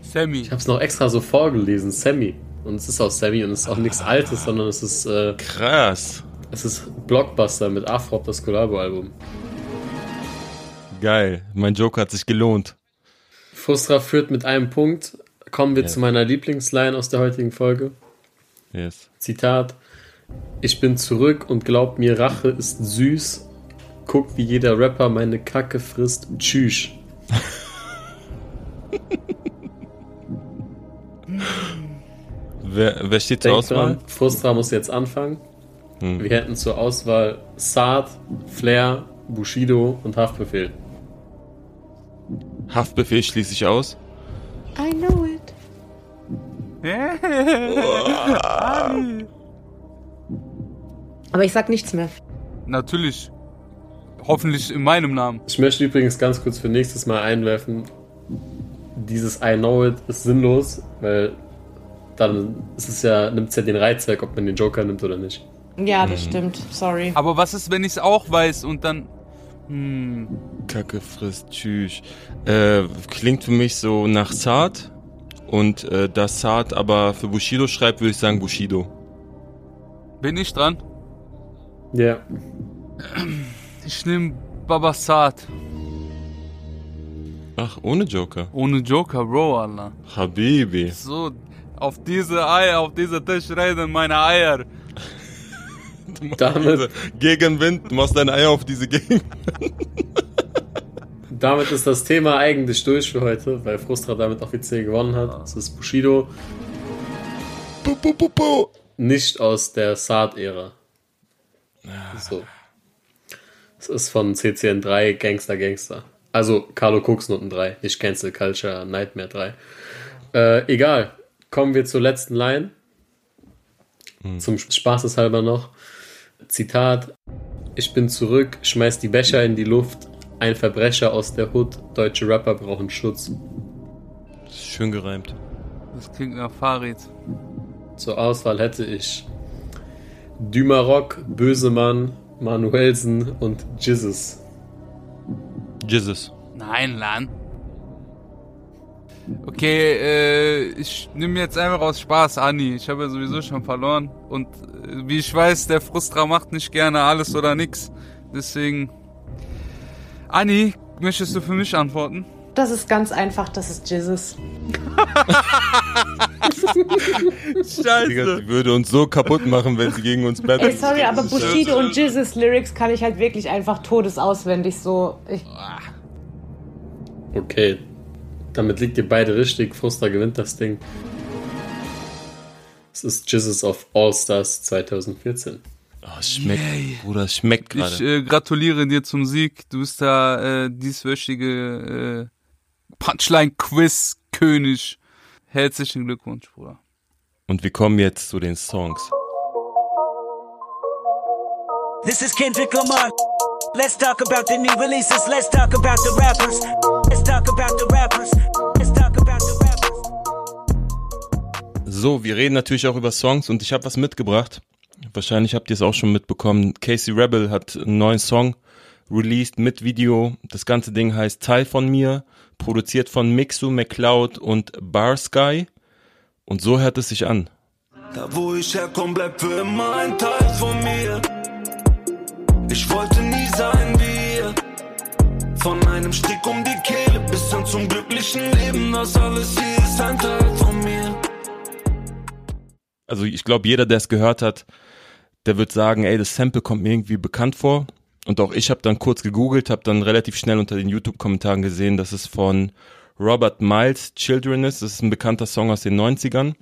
Sammy. Ich hab's noch extra so vorgelesen, Sammy. Und es ist auch Sammy und es ist auch nichts Altes, sondern es ist, äh, Krass. es ist Blockbuster mit Afrop, das Collabo-Album. Geil. Mein Joker hat sich gelohnt. Frustra führt mit einem Punkt. Kommen wir Ja. zu meiner Lieblingsline aus der heutigen Folge. Yes. Zitat. Ich bin zurück und glaub mir, Rache ist süß. Guck, wie jeder Rapper meine Kacke frisst. Tschüss. Wer, wer steht zur Denk Auswahl? dran, Frustra muss jetzt anfangen. Wir hätten zur Auswahl Saad, Flair, Bushido und Haftbefehl. Haftbefehl schließe ich aus. I know it. Aber ich sag nichts mehr. Natürlich. Hoffentlich in meinem Namen. Ich möchte übrigens ganz kurz für nächstes Mal einwerfen, dieses I know it ist sinnlos, weil dann ist es ja, nimmt es ja den Reiz weg, ob man den Joker nimmt oder nicht. Ja, das stimmt. Sorry. Aber was ist, wenn ich es auch weiß und dann. Hm. Kacke frisst, tschüss. Äh, klingt für mich so nach Saad. Und äh, da Saad aber für Bushido schreibt, würde ich sagen Bushido. Bin ich dran? Ja. Ich nehme Babasat. Ach, ohne Joker. Ohne Joker, Bro, Allah. Habibi. So, auf diese Eier, auf diese Tisch reden meine Eier. Damit, Gegenwind, du machst deine Eier auf diese Gegend. damit ist das Thema eigentlich durch für heute, weil Frustra damit offiziell gewonnen hat. Es ist Bushido, pu, pu, pu. nicht aus der Saad-Ära. So. Es ist von CCN3 Gangster Gangster. Also Carlo Cooksen 3, nicht Cancel Culture Nightmare 3. Äh, egal. Kommen wir zur letzten Line. Zum Spaßeshalber noch. Zitat. Ich bin zurück, schmeiß die Becher in die Luft. Ein Verbrecher aus der Hood. Deutsche Rapper brauchen Schutz. Schön gereimt. Das klingt nach Farid. Zur Auswahl hätte ich Dümarock, Bösemann, Manuelsen und Jizzes. Jesus. Nein, Lan. Okay, äh, ich nehme jetzt einfach aus Spaß Ani. Ich habe ja sowieso schon verloren. Und äh, wie ich weiß, der Frustra macht nicht gerne alles oder nix. Deswegen. Ani, möchtest du für mich antworten? Das ist ganz einfach, das ist Jesus. Digga, sie würde uns so kaputt machen, wenn sie gegen uns Ey, battelt. sorry, aber Bushido und Jesus Lyrics kann ich halt wirklich einfach todesauswendig so. Ich, Okay. Damit liegt ihr beide richtig. Frustra gewinnt das Ding. Es ist Jizzes of All Stars 2014. Oh, schmeckt, Bruder, es schmeckt Ich gerade. äh, gratuliere dir zum Sieg. Du bist da äh, dieswöchige äh, Punchline-Quiz-König. Herzlichen Glückwunsch, Bruder. Und wir kommen jetzt zu den Songs. This is Kendrick Lamar. Let's talk about the new releases. Let's talk about the rappers. Let's talk about the rappers. Let's talk about the rappers. So, wir reden natürlich auch über Songs und ich habe was mitgebracht. Wahrscheinlich habt ihr es auch schon mitbekommen. Casey Rebel hat einen neuen Song released mit Video. Das ganze Ding heißt Teil von mir, produziert von Mixu, McCloud und Bar Sky. Und so hört es sich an. Da wo ich herkomme, bleibt für immer ein Teil von mir. Ich wollte nie sein wie ihr. Von einem Strick um die Kehle bis hin zum glücklichen Leben. Das alles hier ist ein Teil von mir. Also ich glaube, jeder, der es gehört hat, der wird sagen, ey, das Sample kommt mir irgendwie bekannt vor. Und auch ich habe dann kurz gegoogelt, habe dann relativ schnell unter den YouTube-Kommentaren gesehen, dass es von Robert Miles Children ist. Das ist ein bekannter Song aus den 90ern.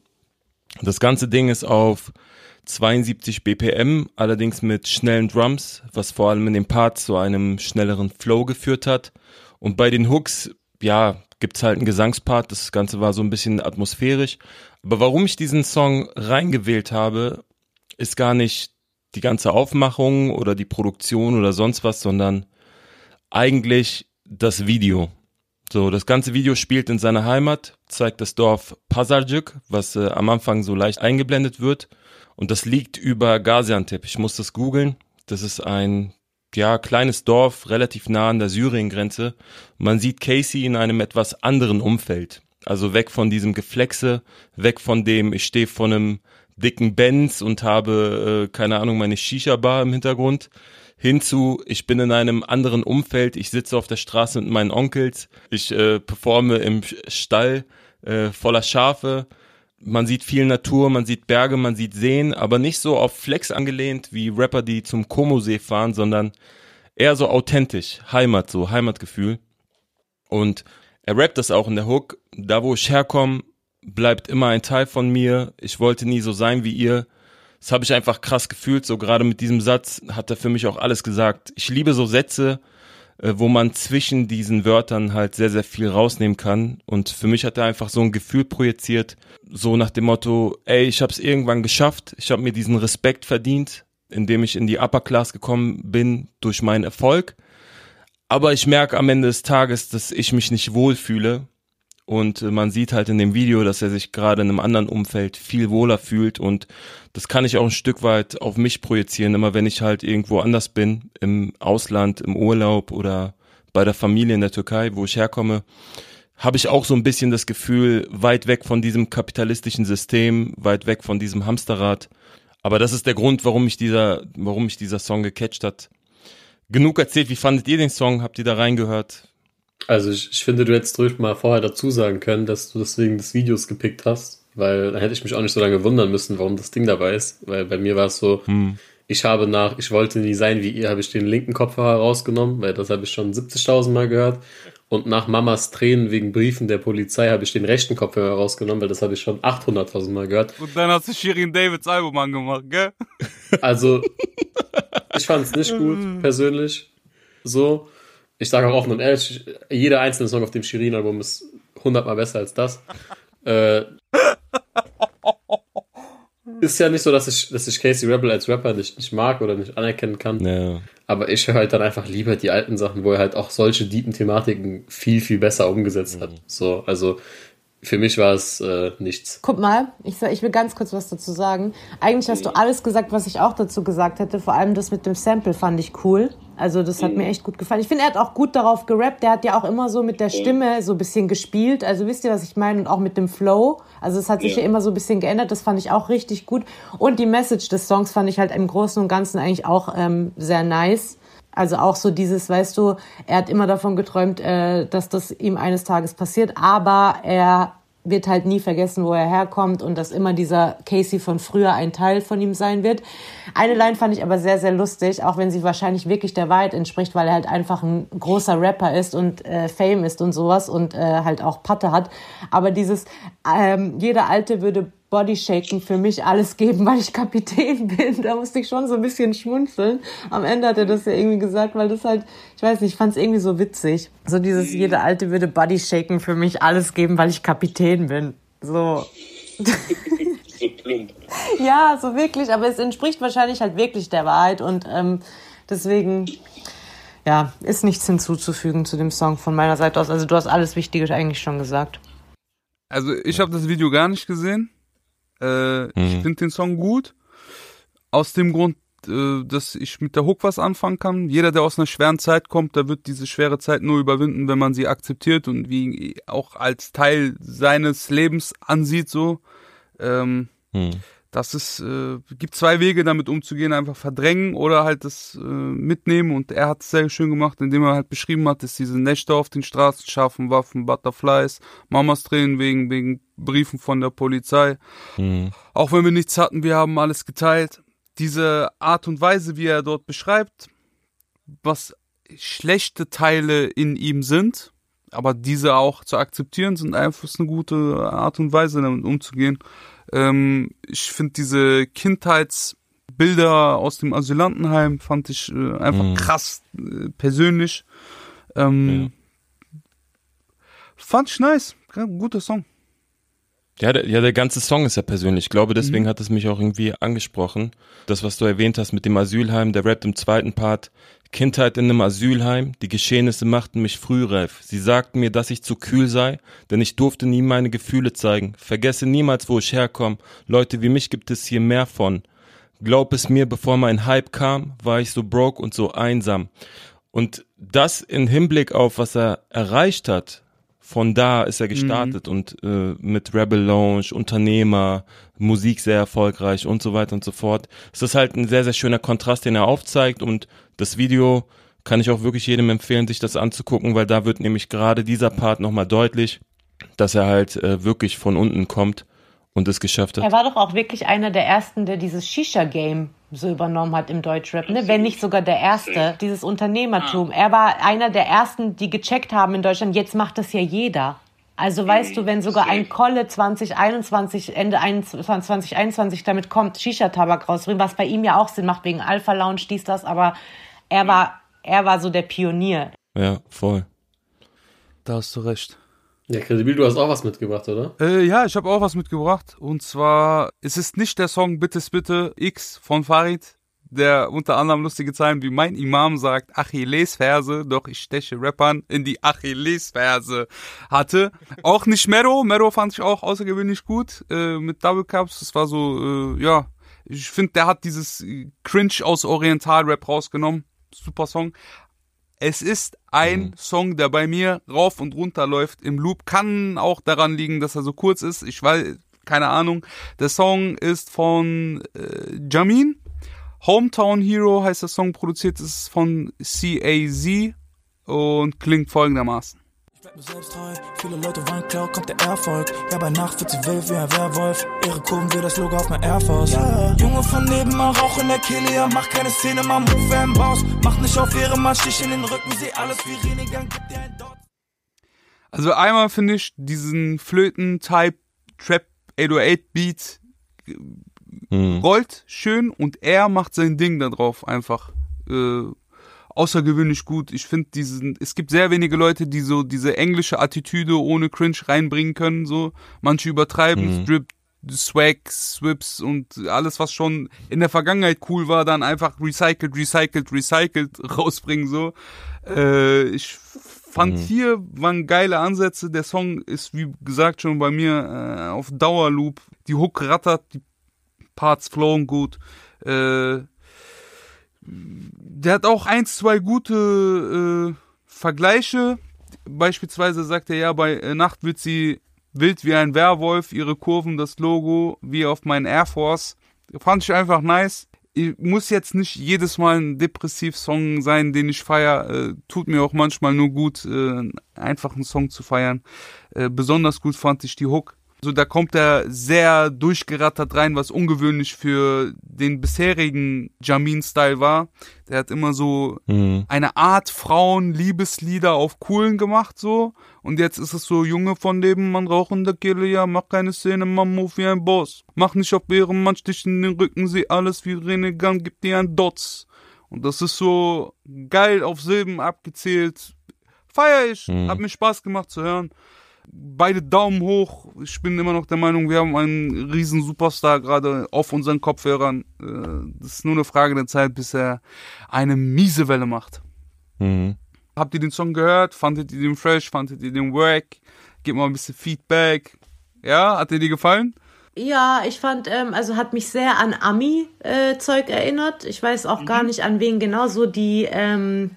Das ganze Ding ist auf 72 BPM, allerdings mit schnellen Drums, was vor allem in den Parts zu einem schnelleren Flow geführt hat. Und bei den Hooks, ja, gibt's halt einen Gesangspart, das Ganze war so ein bisschen atmosphärisch. Aber warum ich diesen Song reingewählt habe, ist gar nicht die ganze Aufmachung oder die Produktion oder sonst was, sondern eigentlich das Video. So, das ganze Video spielt in seiner Heimat, zeigt das Dorf Pazarcık, was äh, am Anfang so leicht eingeblendet wird. Und das liegt über Gaziantep. Ich muss das googeln. Das ist ein ja, kleines Dorf, relativ nah an der Syrien-Grenze. Man sieht Casey in einem etwas anderen Umfeld. Also weg von diesem Geflexe, weg von dem, ich stehe vor einem dicken Benz und habe, äh, keine Ahnung, meine Shisha-Bar im Hintergrund, hinzu, ich bin in einem anderen Umfeld, ich sitze auf der Straße mit meinen Onkels, ich äh, performe im Stall äh, voller Schafe, man sieht viel Natur, man sieht Berge, man sieht Seen, aber nicht so auf Flex angelehnt wie Rapper, die zum Como-See fahren, sondern eher so authentisch, Heimat, so Heimatgefühl. Und er rappt das auch in der Hook, da wo ich herkomme, bleibt immer ein Teil von mir, ich wollte nie so sein wie ihr, das habe ich einfach krass gefühlt. So gerade mit diesem Satz hat er für mich auch alles gesagt. Ich liebe so Sätze, äh, wo man zwischen diesen Wörtern halt sehr, sehr viel rausnehmen kann. Und für mich hat er einfach so ein Gefühl projiziert, so nach dem Motto, ey, ich habe es irgendwann geschafft, ich habe mir diesen Respekt verdient, indem ich in die Upper Class gekommen bin durch meinen Erfolg. Aber ich merke am Ende des Tages, dass ich mich nicht wohlfühle und äh, man sieht halt in dem Video, dass er sich gerade in einem anderen Umfeld viel wohler fühlt und das kann ich auch ein Stück weit auf mich projizieren, immer wenn ich halt irgendwo anders bin, im Ausland, im Urlaub oder bei der Familie in der Türkei, wo ich herkomme, habe ich auch so ein bisschen das Gefühl, weit weg von diesem kapitalistischen System, weit weg von diesem Hamsterrad. Aber das ist der Grund, warum mich dieser, warum mich dieser Song gecatcht hat. Genug erzählt, wie fandet ihr den Song? Habt ihr da reingehört? Also ich, ich finde, du hättest ruhig mal vorher dazu sagen können, dass du deswegen des Videos gepickt hast, weil dann hätte ich mich auch nicht so lange wundern müssen, warum das Ding dabei ist, weil bei mir war es so, hm. ich habe nach, ich wollte nie sein wie ihr, habe ich den linken Kopfhörer rausgenommen, weil das habe ich schon 70.000 Mal gehört und nach Mamas Tränen wegen Briefen der Polizei habe ich den rechten Kopfhörer rausgenommen, weil das habe ich schon 800.000 Mal gehört. Und dann hast du Shirin Davids Album angemacht, gell? Also, ich fand es nicht gut, persönlich, so ich sage auch offen und ehrlich, jeder einzelne Song auf dem Shirin-Album ist hundertmal besser als das. Äh, ist ja nicht so, dass ich, dass ich Casey Rebel als Rapper nicht, nicht mag oder nicht anerkennen kann. Ja. Aber ich höre halt dann einfach lieber die alten Sachen, wo er halt auch solche deepen Thematiken viel, viel besser umgesetzt hat. Mhm. So, also für mich war es äh, nichts. Guck mal, ich, ich will ganz kurz was dazu sagen. Eigentlich hast du alles gesagt, was ich auch dazu gesagt hätte. Vor allem das mit dem Sample fand ich cool. Also das hat mir echt gut gefallen. Ich finde, er hat auch gut darauf gerappt. Der hat ja auch immer so mit der Stimme so ein bisschen gespielt. Also wisst ihr, was ich meine? Und auch mit dem Flow. Also es hat sich ja. ja immer so ein bisschen geändert. Das fand ich auch richtig gut. Und die Message des Songs fand ich halt im Großen und Ganzen eigentlich auch ähm, sehr nice. Also auch so dieses, weißt du, er hat immer davon geträumt, äh, dass das ihm eines Tages passiert, aber er wird halt nie vergessen, wo er herkommt und dass immer dieser Casey von früher ein Teil von ihm sein wird. Eine Line fand ich aber sehr, sehr lustig, auch wenn sie wahrscheinlich wirklich der Wahrheit entspricht, weil er halt einfach ein großer Rapper ist und äh, Fame ist und sowas und äh, halt auch Patte hat. Aber dieses, ähm, jeder Alte würde Bodyshaken für mich alles geben, weil ich Kapitän bin. Da musste ich schon so ein bisschen schmunzeln. Am Ende hat er das ja irgendwie gesagt, weil das halt, ich weiß nicht, ich fand es irgendwie so witzig. So dieses, jeder Alte würde Bodyshaken für mich alles geben, weil ich Kapitän bin. So. ja, so wirklich, aber es entspricht wahrscheinlich halt wirklich der Wahrheit und ähm, deswegen, ja, ist nichts hinzuzufügen zu dem Song von meiner Seite aus. Also du hast alles Wichtige eigentlich schon gesagt. Also ich habe das Video gar nicht gesehen. Äh, mhm. Ich finde den Song gut. Aus dem Grund, äh, dass ich mit der Hook was anfangen kann. Jeder, der aus einer schweren Zeit kommt, der wird diese schwere Zeit nur überwinden, wenn man sie akzeptiert und wie auch als Teil seines Lebens ansieht, so. Ähm, mhm das ist, äh, gibt zwei Wege damit umzugehen, einfach verdrängen oder halt das äh, mitnehmen und er hat es sehr schön gemacht, indem er halt beschrieben hat, dass diese Nächte auf den Straßen, scharfen Waffen, Butterflies, Mamas Tränen wegen, wegen Briefen von der Polizei. Mhm. Auch wenn wir nichts hatten, wir haben alles geteilt. Diese Art und Weise, wie er dort beschreibt, was schlechte Teile in ihm sind, aber diese auch zu akzeptieren, sind einfach eine gute Art und Weise, damit umzugehen. Ähm, ich finde diese Kindheitsbilder aus dem Asylantenheim fand ich äh, einfach Mhm. krass äh, persönlich. Ähm, Fand ich nice. Ja, Guter Song. Ja der, ja, der ganze Song ist ja persönlich. Ich glaube, Mhm. deswegen hat es mich auch irgendwie angesprochen. Das, was du erwähnt hast mit dem Asylheim, der rappt im zweiten Part. Kindheit in einem Asylheim, die Geschehnisse machten mich frühreif. Sie sagten mir, dass ich zu kühl sei, denn ich durfte nie meine Gefühle zeigen. Vergesse niemals, wo ich herkomme. Leute wie mich gibt es hier mehr von. Glaub es mir, bevor mein Hype kam, war ich so broke und so einsam. Und das in Hinblick auf, was er erreicht hat, von da ist er gestartet und äh, mit Rebel Lounge, Unternehmer, Musik sehr erfolgreich und so weiter und so fort. Es ist halt ein sehr, sehr schöner Kontrast, den er aufzeigt und das Video kann ich auch wirklich jedem empfehlen, sich das anzugucken, weil da wird nämlich gerade dieser Part nochmal deutlich, dass er halt äh, wirklich von unten kommt und es geschafft hat. Er war doch auch wirklich einer der ersten, der dieses Shisha-Game so übernommen hat im Deutschrap, ne? Wenn nicht sogar der erste, dieses Unternehmertum. Er war einer der ersten, die gecheckt haben in Deutschland, jetzt macht das ja jeder. Also weißt du, wenn sogar ein Kolle 2021, Ende 21 2021 damit kommt, Shisha-Tabak rauszubringen, was bei ihm ja auch Sinn macht, wegen Alpha Lounge, dies, das, aber er war, er war so der Pionier. Ja, voll. Da hast du recht. Ja, Kredibil, du hast auch was mitgebracht, oder? Äh, ja, ich habe auch was mitgebracht. Und zwar, es ist nicht der Song Bittes Bitte X von Farid, der unter anderem lustige Zeilen wie mein Imam sagt, Achillesferse, doch ich steche Rappern in die Achillesferse hatte. Auch nicht Mero, Mero fand ich auch außergewöhnlich gut, äh, mit Double Cups. Das war so, äh, ja, ich finde, der hat dieses äh, Cringe aus Oriental-Rap rausgenommen. Super Song. Es ist ein Song, der bei mir rauf und runter läuft im Loop. Kann auch daran liegen, dass er so kurz ist. Ich weiß, keine Ahnung. Der Song ist von äh, Jamin. Hometown Hero heißt der Song, produziert ist von CAZ und klingt folgendermaßen. Bleib mir selbst treu, viele Leute wollen Klau, kommt der Erfolg. Ja, bei Nacht wird sie wild wie ein Werwolf. Ihre Kurven wie das Logo auf mein Air Force. Ja, Junge von nebenan, Rauch in der Kehle, ja, mach keine Szene, mal Move, im Baus. Mach nicht auf ihre Mann, Stich in den Rücken, seh alles wie Renigan, gib dir ein Dot. Also einmal finde ich diesen Flöten-Type Trap 808 Beat Hm. rollt schön und er macht sein Ding da drauf einfach äh, außergewöhnlich gut. Ich finde diesen, es gibt sehr wenige Leute, die so diese englische Attitüde ohne Cringe reinbringen können. So manche übertreiben, Mhm. Strip, Swag, Swips und alles, was schon in der Vergangenheit cool war, dann einfach recycelt, recycelt, recycelt rausbringen so. Äh, ich fand hier waren geile Ansätze. Der Song ist wie gesagt schon bei mir äh, auf Dauerloop. Die Hook rattert, die Parts flowen gut. Äh, der hat auch eins, zwei gute äh, Vergleiche. Beispielsweise sagt er ja, bei äh, Nacht wird sie wild wie ein Werwolf, ihre Kurven, das Logo, wie auf meinen Air Force. Fand ich einfach nice. Ich muss jetzt nicht jedes Mal ein Depressiv-Song sein, den ich feier. Äh, tut mir auch manchmal nur gut, äh, einfach einen Song zu feiern. Äh, besonders gut fand ich die Hook. So, da kommt er sehr durchgerattert rein, was ungewöhnlich für den bisherigen Jamin-Style war. Der hat immer so Mhm. eine Art Frauen-Liebeslieder auf coolen gemacht, so. Und jetzt ist es so, Junge von Leben, man raucht in der Kehle, ja, mach keine Szene, man move wie ein Boss. Mach nicht auf Bären, man stich in den Rücken, seh alles wie Renegan, gib dir ein Dots. Und das ist so geil auf Silben abgezählt. Feier ich, Mhm. hat mir Spaß gemacht zu hören beide Daumen hoch. Ich bin immer noch der Meinung, wir haben einen riesen Superstar gerade auf unseren Kopfhörern. Äh, Das ist nur eine Frage der Zeit, bis er eine miese Welle macht. Mhm. Habt ihr den Song gehört? Fandet ihr den fresh? Fandet ihr den wack? Gebt mal ein bisschen Feedback. Ja, hat dir die gefallen? Ja, ich fand, ähm, also hat mich sehr an Ami-Zeug erinnert. Ich weiß auch gar nicht an wen genau. So die ähm,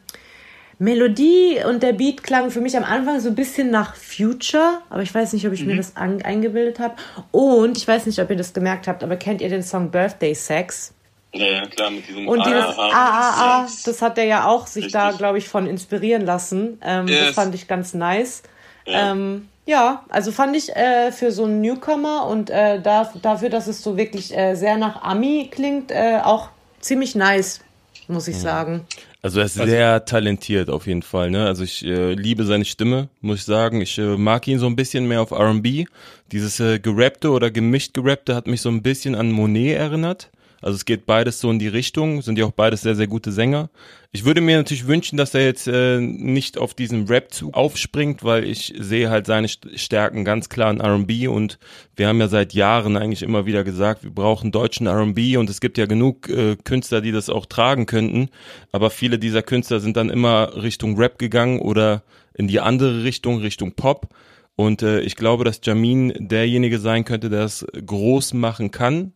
Melodie und der Beat klang für mich am Anfang so ein bisschen nach Future, aber ich weiß nicht, ob ich mir das eingebildet habe. Und ich weiß nicht, ob ihr das gemerkt habt, aber kennt ihr den Song Birthday Sex? Ja, ja, klar, mit diesem Und dieses Ah, ah, AAA, Sex. das hat er ja auch sich da, Richtig. glaube ich, von inspirieren lassen. Ähm, Yes. Das fand ich ganz nice. Ja. Ähm, ja, also fand ich äh, für so einen Newcomer und äh, da, dafür, dass es so wirklich äh, sehr nach Ami klingt, äh, auch ziemlich nice, muss ich sagen. Also er ist sehr talentiert auf jeden Fall. Ne? Also ich äh, liebe seine Stimme, muss ich sagen. Ich äh, mag ihn so ein bisschen mehr auf R&B. Dieses äh, gerappte oder gemischt gerappte hat mich so ein bisschen an Monet erinnert. Also es geht beides so in die Richtung, sind ja auch beides sehr, sehr gute Sänger. Ich würde mir natürlich wünschen, dass er jetzt äh, nicht auf diesen Rap-Zug aufspringt, weil ich sehe halt seine Stärken ganz klar in R&B und wir haben ja seit Jahren eigentlich immer wieder gesagt, wir brauchen deutschen R&B und es gibt ja genug äh, Künstler, die das auch tragen könnten, aber viele dieser Künstler sind dann immer Richtung Rap gegangen oder in die andere Richtung, Richtung Pop. Und äh, ich glaube, dass Jamin derjenige sein könnte, der es groß machen kann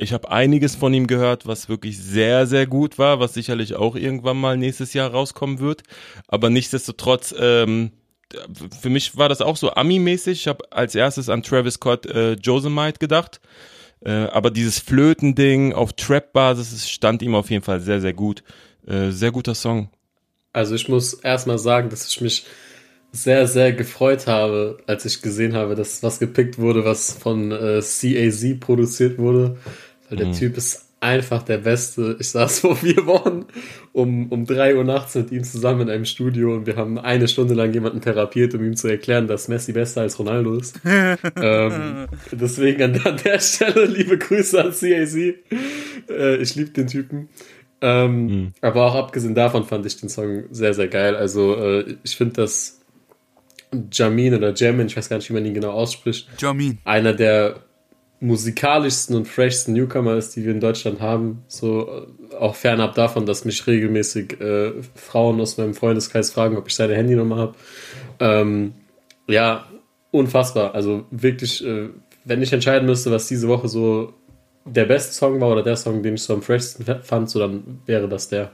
ich habe einiges von ihm gehört, was wirklich sehr, sehr gut war, was sicherlich auch irgendwann mal nächstes Jahr rauskommen wird. Aber nichtsdestotrotz, ähm, für mich war das auch so Ami-mäßig. Ich habe als erstes an Travis Scott äh, Josemite gedacht. Äh, aber dieses Flöten-Ding auf Trap-Basis stand ihm auf jeden Fall sehr, sehr gut. Äh, sehr guter Song. Also ich muss erstmal sagen, dass ich mich sehr, sehr gefreut habe, als ich gesehen habe, dass was gepickt wurde, was von äh, CAZ produziert wurde. Weil der mhm. Typ ist einfach der Beste. Ich saß vor vier Wochen um, um drei Uhr nachts mit ihm zusammen in einem Studio und wir haben eine Stunde lang jemanden therapiert, um ihm zu erklären, dass Messi besser als Ronaldo ist. ähm, deswegen an, an, der Stelle liebe Grüße an CAC. Äh, ich liebe den Typen. Ähm, mhm. Aber auch abgesehen davon fand ich den Song sehr, sehr geil. Also äh, ich finde, dass Jamin oder Jamin, ich weiß gar nicht, wie man ihn genau ausspricht, Jamin. einer der musikalischsten und freshsten Newcomer ist, die wir in Deutschland haben. So äh, auch fernab davon, dass mich regelmäßig äh, Frauen aus meinem Freundeskreis fragen, ob ich seine Handynummer habe. Ähm, ja, unfassbar. Also wirklich, äh, wenn ich entscheiden müsste, was diese Woche so der beste Song war oder der Song, den ich so am freshsten fand, so dann wäre das der.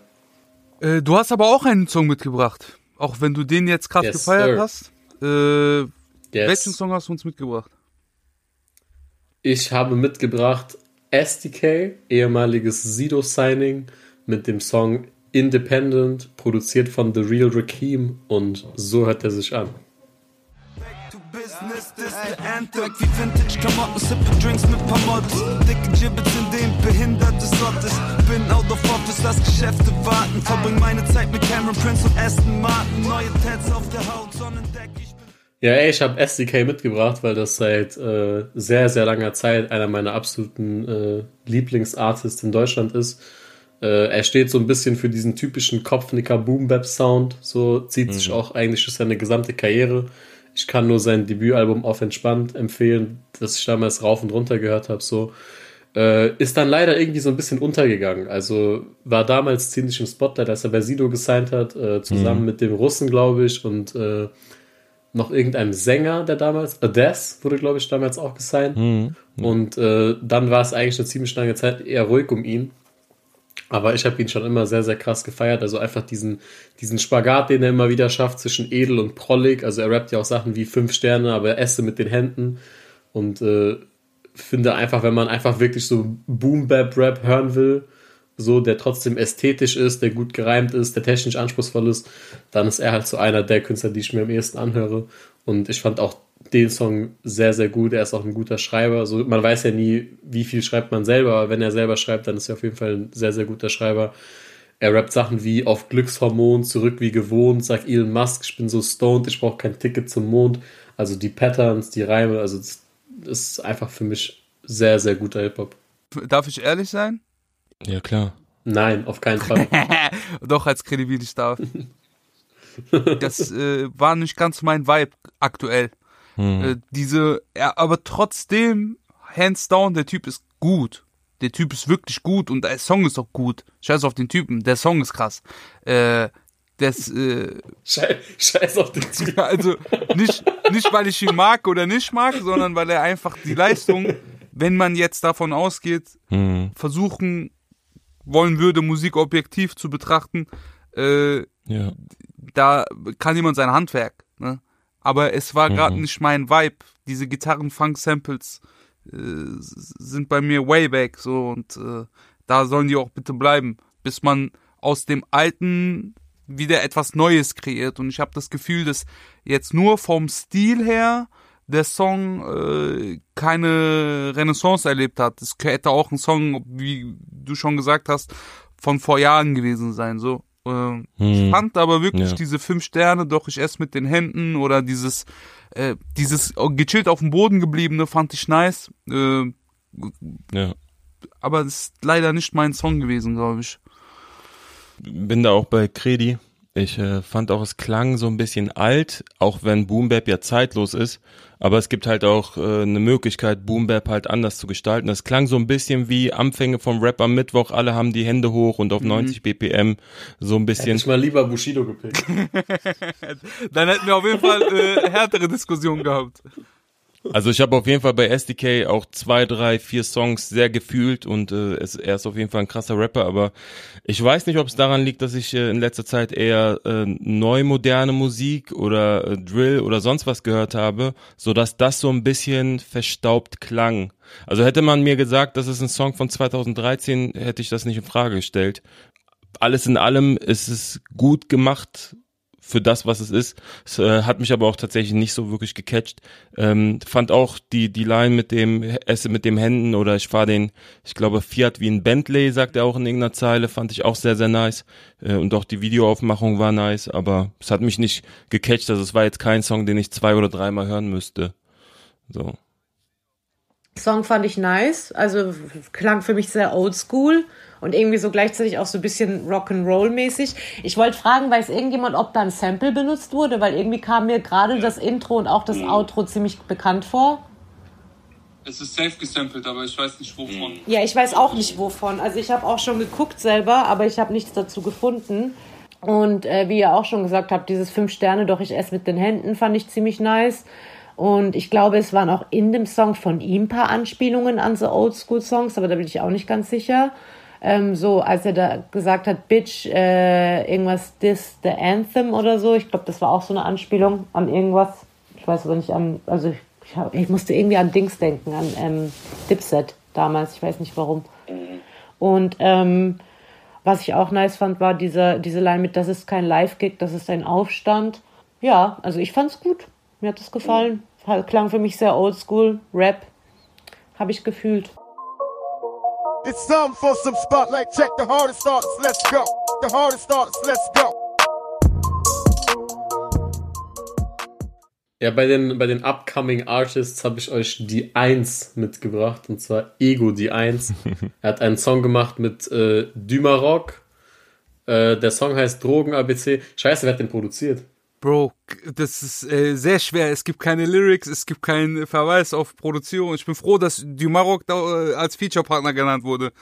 Äh, du hast aber auch einen Song mitgebracht. Auch wenn du den jetzt krass yes, gefeiert sir. hast. Äh, yes. Welchen Song hast du uns mitgebracht? Ich habe mitgebracht SDK, ehemaliges Sido-Signing, mit dem Song Independent, produziert von The Real Rakim und so hört er sich an. Business, this the anthem. Wie Vintage Klamotten, sippe Drinks mit paar Mods. Dicke Gibbets in dem behindertes Sortes. Bin out of office, lass Geschäfte warten. Verbring meine Zeit mit Cameron Prince und Aston Martin. Neue Tats auf der Haut, Sonnendeck. Ich ja, ey, ich habe SDK mitgebracht, weil das seit äh, sehr, sehr langer Zeit einer meiner absoluten äh, Lieblingsartists in Deutschland ist. Äh, er steht so ein bisschen für diesen typischen Kopfnicker Boom Bap Sound, so zieht mhm. sich auch eigentlich durch seine gesamte Karriere. Ich kann nur sein Debütalbum Off Entspannt empfehlen, das ich damals rauf und runter gehört habe, so. Äh, ist dann leider irgendwie so ein bisschen untergegangen. Also war damals ziemlich im Spotlight, als er bei Sido gesigned hat, äh, zusammen mhm. mit dem Russen, glaube ich, und äh, noch irgendeinem Sänger, der damals, Ades wurde, glaube ich, damals auch gesigned. Mhm. Und äh, dann war es eigentlich eine ziemlich lange Zeit eher ruhig um ihn. Aber ich habe ihn schon immer sehr, sehr krass gefeiert. Also einfach diesen, diesen Spagat, den er immer wieder schafft zwischen edel und prollig. Also er rappt ja auch Sachen wie fünf Sterne, aber er esse mit den Händen. Und äh, finde einfach, wenn man einfach wirklich so Boom-Bap-Rap hören will, so, der trotzdem ästhetisch ist, der gut gereimt ist, der technisch anspruchsvoll ist, dann ist er halt so einer der Künstler, die ich mir am ehesten anhöre. Und ich fand auch den Song sehr, sehr gut. Er ist auch ein guter Schreiber. Also man weiß ja nie, wie viel schreibt man selber, aber wenn er selber schreibt, dann ist er auf jeden Fall ein sehr, sehr guter Schreiber. Er rappt Sachen wie auf Glückshormon, zurück wie gewohnt, sagt Elon Musk, ich bin so stoned, ich brauche kein Ticket zum Mond. Also die Patterns, die Reime, also das ist einfach für mich sehr, sehr guter Hip-Hop. Darf ich ehrlich sein? Ja, klar. Nein, auf keinen Fall. Doch, als kredibil ich darf. das äh, war nicht ganz mein Vibe aktuell. Hm. Äh, diese, ja, aber trotzdem, hands down, der Typ ist gut. Der Typ ist wirklich gut und der Song ist auch gut. Scheiß auf den Typen, der Song ist krass. Äh, das, äh, Scheiß, Scheiß auf den Typen. Also nicht, nicht, weil ich ihn mag oder nicht mag, sondern weil er einfach die Leistung, wenn man jetzt davon ausgeht, hm. versuchen wollen würde, Musik objektiv zu betrachten, äh, ja. da kann jemand sein Handwerk. Ne? Aber es war gerade mhm. nicht mein Vibe. Diese Gitarren-Funk-Samples äh, sind bei mir way back so und äh, da sollen die auch bitte bleiben, bis man aus dem Alten wieder etwas Neues kreiert. Und ich habe das Gefühl, dass jetzt nur vom Stil her der Song äh, keine Renaissance erlebt hat. Es hätte auch ein Song, wie du schon gesagt hast, von vor Jahren gewesen sein. So, Äh, Ich Hm. fand aber wirklich Ja. diese fünf Sterne, doch ich esse mit den Händen oder dieses, äh, dieses gechillt auf dem Boden gebliebene fand ich nice. Äh, Ja. aber es ist leider nicht mein Song gewesen, glaube ich. bin da auch bei Credi. Ich äh, fand auch, es klang so ein bisschen alt, auch wenn Boom Bap ja zeitlos ist. Aber es gibt halt auch äh, eine Möglichkeit, Boom Bap halt anders zu gestalten. Das klang so ein bisschen wie Anfänge vom Rap am Mittwoch. Alle haben die Hände hoch und auf 90 BPM so ein Hätte bisschen. ich mal lieber Bushido gepickt. Dann hätten wir auf jeden Fall äh, härtere Diskussionen gehabt. Also ich habe auf jeden Fall bei SDK auch zwei, drei, vier Songs sehr gefühlt und äh, es, er ist auf jeden Fall ein krasser Rapper, aber ich weiß nicht, ob es daran liegt, dass ich äh, in letzter Zeit eher äh, neu moderne Musik oder äh, Drill oder sonst was gehört habe, so dass das so ein bisschen verstaubt klang. Also hätte man mir gesagt, das ist ein Song von 2013, hätte ich das nicht in Frage gestellt. Alles in allem ist es gut gemacht für das, was es ist. Es äh, hat mich aber auch tatsächlich nicht so wirklich gecatcht. Ähm, fand auch die die Line mit dem esse mit dem Händen oder ich fahre den, ich glaube Fiat wie ein Bentley, sagt er auch in irgendeiner Zeile, fand ich auch sehr sehr nice. Äh, und auch die Videoaufmachung war nice, aber es hat mich nicht gecatcht. Also es war jetzt kein Song, den ich zwei oder dreimal hören müsste. So. Song fand ich nice, also klang für mich sehr oldschool und irgendwie so gleichzeitig auch so ein bisschen Rock'n'Roll-mäßig. Ich wollte fragen, weiß irgendjemand, ob da ein Sample benutzt wurde, weil irgendwie kam mir gerade das Intro und auch das Outro ziemlich bekannt vor. Es ist safe gesampelt, aber ich weiß nicht wovon. Ja, ich weiß auch nicht wovon. Also ich habe auch schon geguckt selber, aber ich habe nichts dazu gefunden. Und äh, wie ihr auch schon gesagt habt, dieses fünf Sterne, doch ich esse mit den Händen, fand ich ziemlich nice. Und ich glaube, es waren auch in dem Song von ihm ein paar Anspielungen an so Oldschool-Songs, aber da bin ich auch nicht ganz sicher. Ähm, so, als er da gesagt hat, Bitch, äh, irgendwas, this, the Anthem oder so. Ich glaube, das war auch so eine Anspielung an irgendwas. Ich weiß aber nicht an, also ich, ich, hab, ich musste irgendwie an Dings denken, an ähm, Dipset damals. Ich weiß nicht warum. Und ähm, was ich auch nice fand, war diese, diese Line mit, das ist kein Live-Gig, das ist ein Aufstand. Ja, also ich fand's gut. Mir hat es gefallen. Klang für mich sehr oldschool. Rap. Habe ich gefühlt. It's time for some spotlight. Check the hardest artists. Let's go. The hardest artists. Let's go. Ja, bei den, bei den Upcoming Artists habe ich euch die 1 mitgebracht, und zwar Ego die 1. er hat einen Song gemacht mit äh, Dümarock. Äh, der Song heißt Drogen ABC. Scheiße, wer hat den produziert? Bro, das ist äh, sehr schwer. Es gibt keine Lyrics, es gibt keinen Verweis auf Produzierung. Ich bin froh, dass Dumarok da äh, als Featurepartner genannt wurde.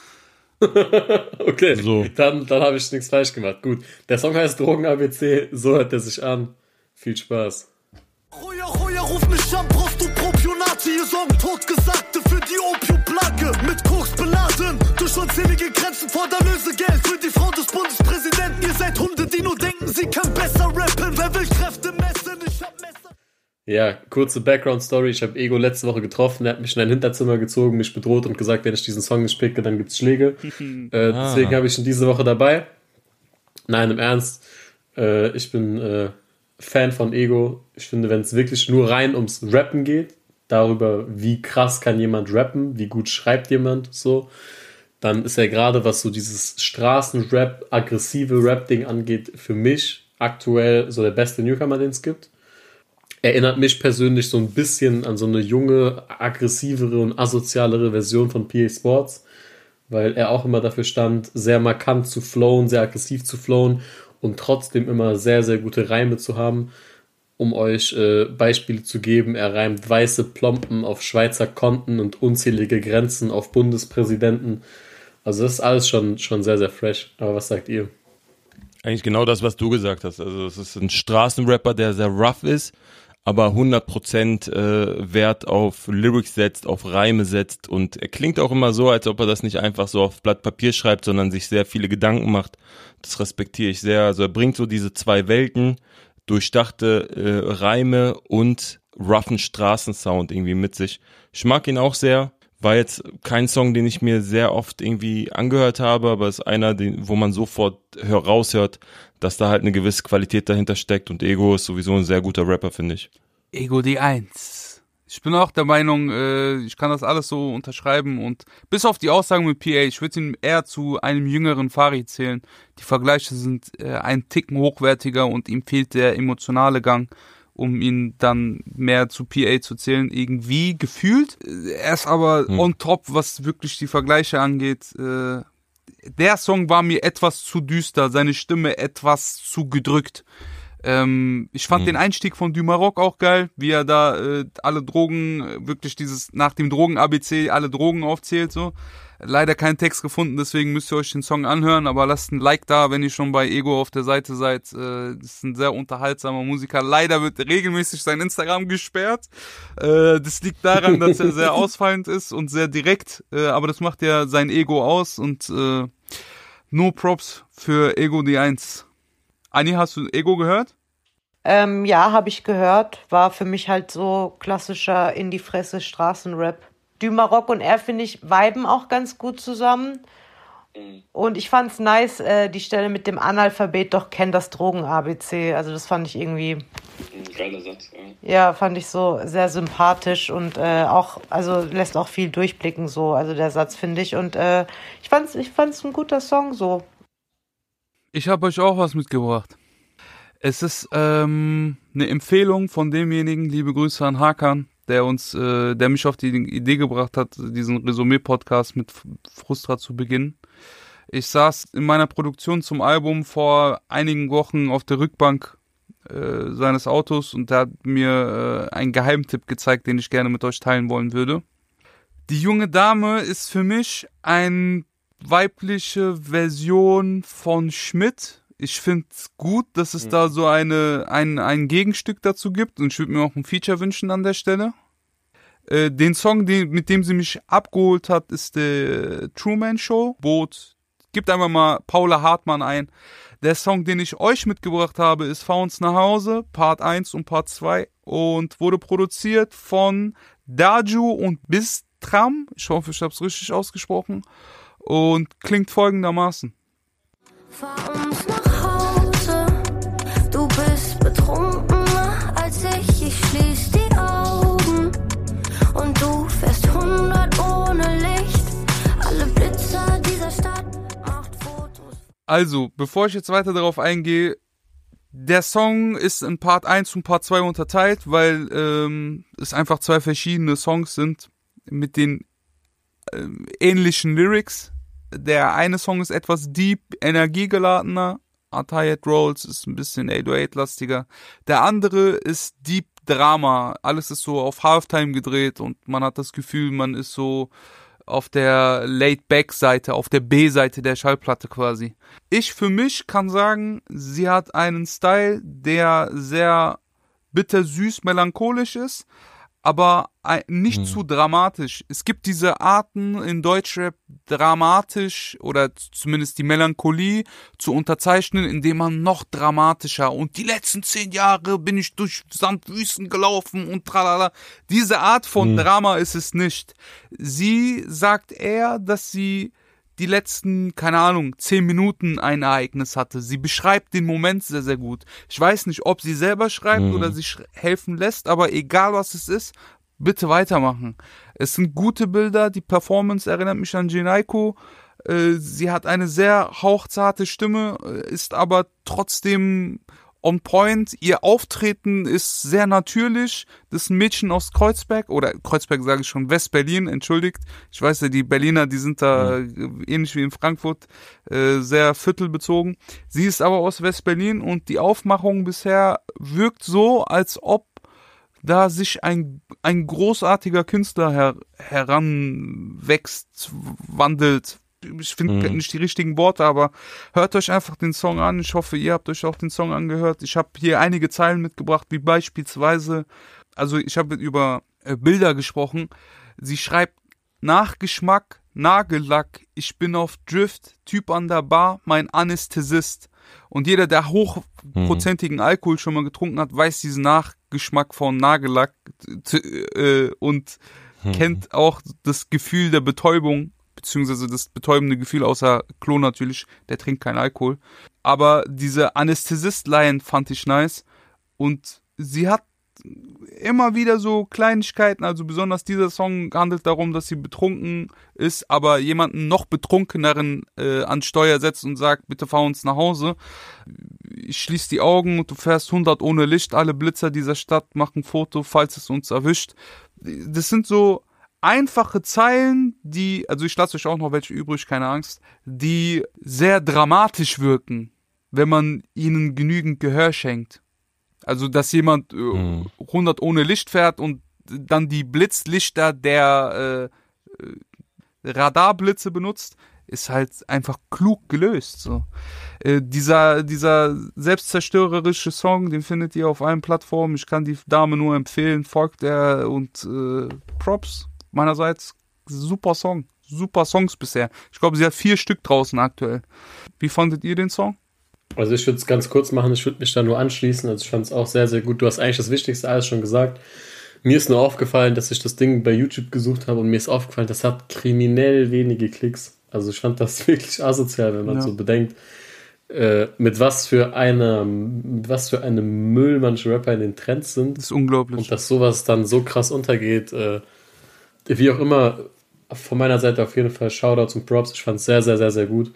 Okay, So. dann, dann habe ich nichts falsch gemacht. Gut, der Song heißt Drogen ABC, so hört er sich an. Viel Spaß. Ruja, Ruja, ruf mich an, brauchst du Propionate, ihr Sorgen totgesagte für die Opiumplage. Mit Beladen, durch unzählige Grenzen fordern Lösegeld für die Frau des Bundespräsidenten. Ihr seid Hunde, die nur denken, sie können besser rappen. Wer will Kräfte messen? Ich hab Messer. Ja, kurze Background-Story. Ich habe Ego letzte Woche getroffen. Er hat mich in ein Hinterzimmer gezogen, mich bedroht und gesagt, wenn ich diesen Song nicht picke, dann gibt's Schläge. äh, deswegen habe ich ihn diese Woche dabei. Nein, im Ernst. Äh, ich bin äh, Fan von Ego. Ich finde, wenn es wirklich nur rein ums Rappen geht, darüber, wie krass kann jemand rappen, wie gut schreibt jemand, so, dann ist er gerade, was so dieses Straßenrap, aggressive Rap-Ding angeht, für mich aktuell so der beste Newcomer, den es gibt erinnert mich persönlich so ein bisschen an so eine junge, aggressivere und asozialere Version von PA Sports, weil er auch immer dafür stand, sehr markant zu flowen, sehr aggressiv zu flowen und trotzdem immer sehr, sehr gute Reime zu haben. Um euch äh, Beispiele zu geben, er reimt weiße Plompen auf Schweizer Konten und unzählige Grenzen auf Bundespräsidenten. Also das ist alles schon, schon sehr, sehr fresh. Aber was sagt ihr? Eigentlich genau das, was du gesagt hast. Also es ist ein Straßenrapper, der sehr rough ist, aber 100% äh, Wert auf Lyrics setzt, auf Reime setzt und er klingt auch immer so, als ob er das nicht einfach so auf Blatt Papier schreibt, sondern sich sehr viele Gedanken macht. Das respektiere ich sehr. Also er bringt so diese zwei Welten, durchdachte äh, Reime und roughen Straßensound irgendwie mit sich. Ich mag ihn auch sehr. War jetzt kein Song, den ich mir sehr oft irgendwie angehört habe, aber ist einer, den, wo man sofort hör, raushört, dass da halt eine gewisse Qualität dahinter steckt und Ego ist sowieso ein sehr guter Rapper, finde ich. Ego die Eins. Ich bin auch der Meinung, äh, ich kann das alles so unterschreiben und bis auf die Aussagen mit PA, ich würde ihn eher zu einem jüngeren Farid zählen. Die Vergleiche sind äh, ein Ticken hochwertiger und ihm fehlt der emotionale Gang, um ihn dann mehr zu PA zu zählen. Irgendwie gefühlt. Er ist aber Hm. on top, was wirklich die Vergleiche angeht. Äh, der Song war mir etwas zu düster, seine Stimme etwas zu gedrückt. Ähm, ich fand Mhm. den Einstieg von Dumaroc auch geil, wie er da äh, alle Drogen, wirklich dieses nach dem Drogen-ABC alle Drogen aufzählt, so. Leider keinen Text gefunden, deswegen müsst ihr euch den Song anhören, aber lasst ein Like da, wenn ihr schon bei Ego auf der Seite seid. Äh, das ist ein sehr unterhaltsamer Musiker. Leider wird regelmäßig sein Instagram gesperrt. Äh, das liegt daran, dass er sehr ausfallend ist und sehr direkt, äh, aber das macht ja sein Ego aus und äh, no props für Ego die 1. Anni, hast du Ego gehört? Ähm, ja, habe ich gehört. War für mich halt so klassischer in die Fresse Straßenrap. Dumarock und er, finde ich, viben auch ganz gut zusammen. Und ich fand's nice, äh, die Stelle mit dem Analphabet doch kennt das Drogen-ABC. Also das fand ich irgendwie, Geiler Satz, ja. ja, fand ich so sehr sympathisch und äh, auch, also lässt auch viel durchblicken so, also der Satz, finde ich. Und äh, ich fand's, ich fand's ein guter Song so. Ich habe euch auch was mitgebracht. Es ist ähm, eine Empfehlung von demjenigen, liebe Grüße an Hakan, der uns, äh, der mich auf die Idee gebracht hat, diesen Resümee-Podcast mit Frustra zu beginnen. Ich saß in meiner Produktion zum Album vor einigen Wochen auf der Rückbank äh, seines Autos und der hat mir äh, einen Geheimtipp gezeigt, den ich gerne mit euch teilen wollen würde. Die junge Dame ist für mich ein weibliche Version von Schmidt. Ich finde es gut, dass es da so eine, ein, ein Gegenstück dazu gibt und ich würde mir auch ein Feature wünschen an der Stelle. Äh, den Song, den, mit dem sie mich abgeholt hat, ist der Truman Show. Boot. Gibt einfach mal Paula Hartmann ein. Der Song, den ich euch mitgebracht habe, ist uns nach Hause, Part 1 und Part 2 und wurde produziert von Daju und Bistram. Ich hoffe, ich habe es richtig ausgesprochen. Und klingt folgendermaßen. Fahr uns nach Hause, du bist betrunkener als ich, ich schließ die Augen und du fährst 100 ohne Licht. Alle Blitzer dieser Stadt macht Fotos. Also, bevor ich jetzt weiter darauf eingehe, der Song ist in Part 1 und Part 2 unterteilt, weil ähm, es einfach zwei verschiedene Songs sind mit den ähm, ähnlichen Lyrics. Der eine Song ist etwas deep, energiegeladener. Tired Rolls ist ein bisschen 808-lastiger. Der andere ist Deep Drama. Alles ist so auf Halftime gedreht und man hat das Gefühl, man ist so auf der Laid-Back-Seite, auf der B-Seite der Schallplatte quasi. Ich für mich kann sagen, sie hat einen Style, der sehr bittersüß melancholisch ist, aber ein- nicht Hm. zu dramatisch. Es gibt diese Arten in Deutschrap dramatisch oder zumindest die Melancholie zu unterzeichnen, indem man noch dramatischer und die letzten zehn Jahre bin ich durch Sandwüsten gelaufen und tralala. Diese Art von Hm. Drama ist es nicht. Sie sagt eher, dass sie die letzten, keine Ahnung, zehn Minuten ein Ereignis hatte. Sie beschreibt den Moment sehr, sehr gut. Ich weiß nicht, ob sie selber schreibt Mhm. oder sich helfen lässt, aber egal was es ist, bitte weitermachen. Es sind gute Bilder, die Performance erinnert mich an Jinaiko. Äh, Sie hat eine sehr hauchzarte Stimme, äh, ist aber trotzdem on point. Ihr Auftreten ist sehr natürlich. Das ist ein Mädchen aus Kreuzberg oder Kreuzberg sage ich schon, West-Berlin, entschuldigt. Ich weiß ja, die Berliner, die sind da äh, ähnlich wie in Frankfurt äh, sehr viertelbezogen. Sie ist aber aus West-Berlin und die Aufmachung bisher wirkt so, als ob da sich ein, ein großartiger Künstler her, heranwächst, wandelt. Ich finde Mhm. nicht die richtigen Worte, aber hört euch einfach den Song an. Ich hoffe, ihr habt euch auch den Song angehört. Ich habe hier einige Zeilen mitgebracht, wie beispielsweise, also ich habe über äh, Bilder gesprochen. Sie schreibt Nachgeschmack, Nagellack, ich bin auf Drift, Typ an der Bar, mein Anästhesist. Und jeder, der hochprozentigen Alkohol schon mal getrunken hat, weiß diesen Nachgeschmack von Nagellack äh, und kennt auch das Gefühl der Betäubung, beziehungsweise das betäubende Gefühl, außer Klo natürlich, der trinkt keinen Alkohol. Aber diese Anästhesist-Line fand ich nice und sie hat immer wieder so Kleinigkeiten, also besonders dieser Song handelt darum, dass sie betrunken ist, aber jemanden noch betrunkeneren äh, an Steuer setzt und sagt, bitte fahr uns nach Hause. Ich schließ die Augen und du fährst 100 ohne Licht, alle Blitzer dieser Stadt machen Foto, falls es uns erwischt. Das sind so einfache Zeilen, die, also ich lasse euch auch noch welche übrig, keine Angst, die sehr dramatisch wirken, wenn man ihnen genügend Gehör schenkt. Also, dass jemand äh, Mhm. 100 ohne Licht fährt und dann die Blitzlichter der äh, äh, Radarblitze benutzt, ist halt einfach klug gelöst. So. Äh, dieser, dieser selbstzerstörerische Song, den findet ihr auf allen Plattformen. Ich kann die Dame nur empfehlen, folgt der und äh, Props meinerseits. Super Song. Super Songs bisher. Ich glaube, sie hat vier Stück draußen aktuell. Wie fandet ihr den Song? Also ich würde es ganz kurz machen, ich würde mich da nur anschließen. Also ich fand es auch sehr, sehr gut. Du hast eigentlich das Wichtigste alles schon gesagt. Mir ist nur aufgefallen, dass ich das Ding bei YouTube gesucht habe und mir ist aufgefallen, das hat kriminell wenige Klicks. Also ich fand das wirklich asozial, wenn man Ja. so bedenkt, äh, mit was für einer, was für einem Müll manche Rapper in den Trends sind. Das ist unglaublich. Und dass sowas dann so krass untergeht, äh, wie auch immer, von meiner Seite auf jeden Fall Shoutouts und Props. Ich fand es sehr, sehr, sehr, sehr gut.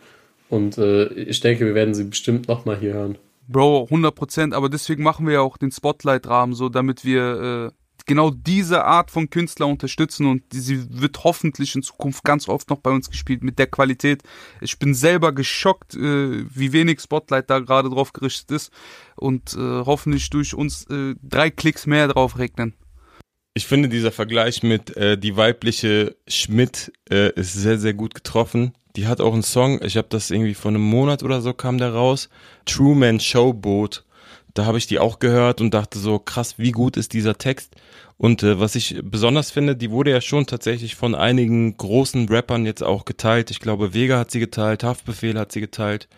Und äh, ich denke, wir werden sie bestimmt nochmal hier hören. Bro, 100 Prozent, aber deswegen machen wir ja auch den Spotlight-Rahmen so, damit wir äh, genau diese Art von Künstler unterstützen und sie wird hoffentlich in Zukunft ganz oft noch bei uns gespielt mit der Qualität. Ich bin selber geschockt, äh, wie wenig Spotlight da gerade drauf gerichtet ist und äh, hoffentlich durch uns äh, drei Klicks mehr drauf regnen. Ich finde, dieser Vergleich mit äh, die weibliche Schmidt äh, ist sehr, sehr gut getroffen. Die hat auch einen Song, ich habe das irgendwie vor einem Monat oder so kam der raus, Truman Showboat. Da habe ich die auch gehört und dachte so, krass, wie gut ist dieser Text. Und äh, was ich besonders finde, die wurde ja schon tatsächlich von einigen großen Rappern jetzt auch geteilt. Ich glaube, Vega hat sie geteilt, Haftbefehl hat sie geteilt.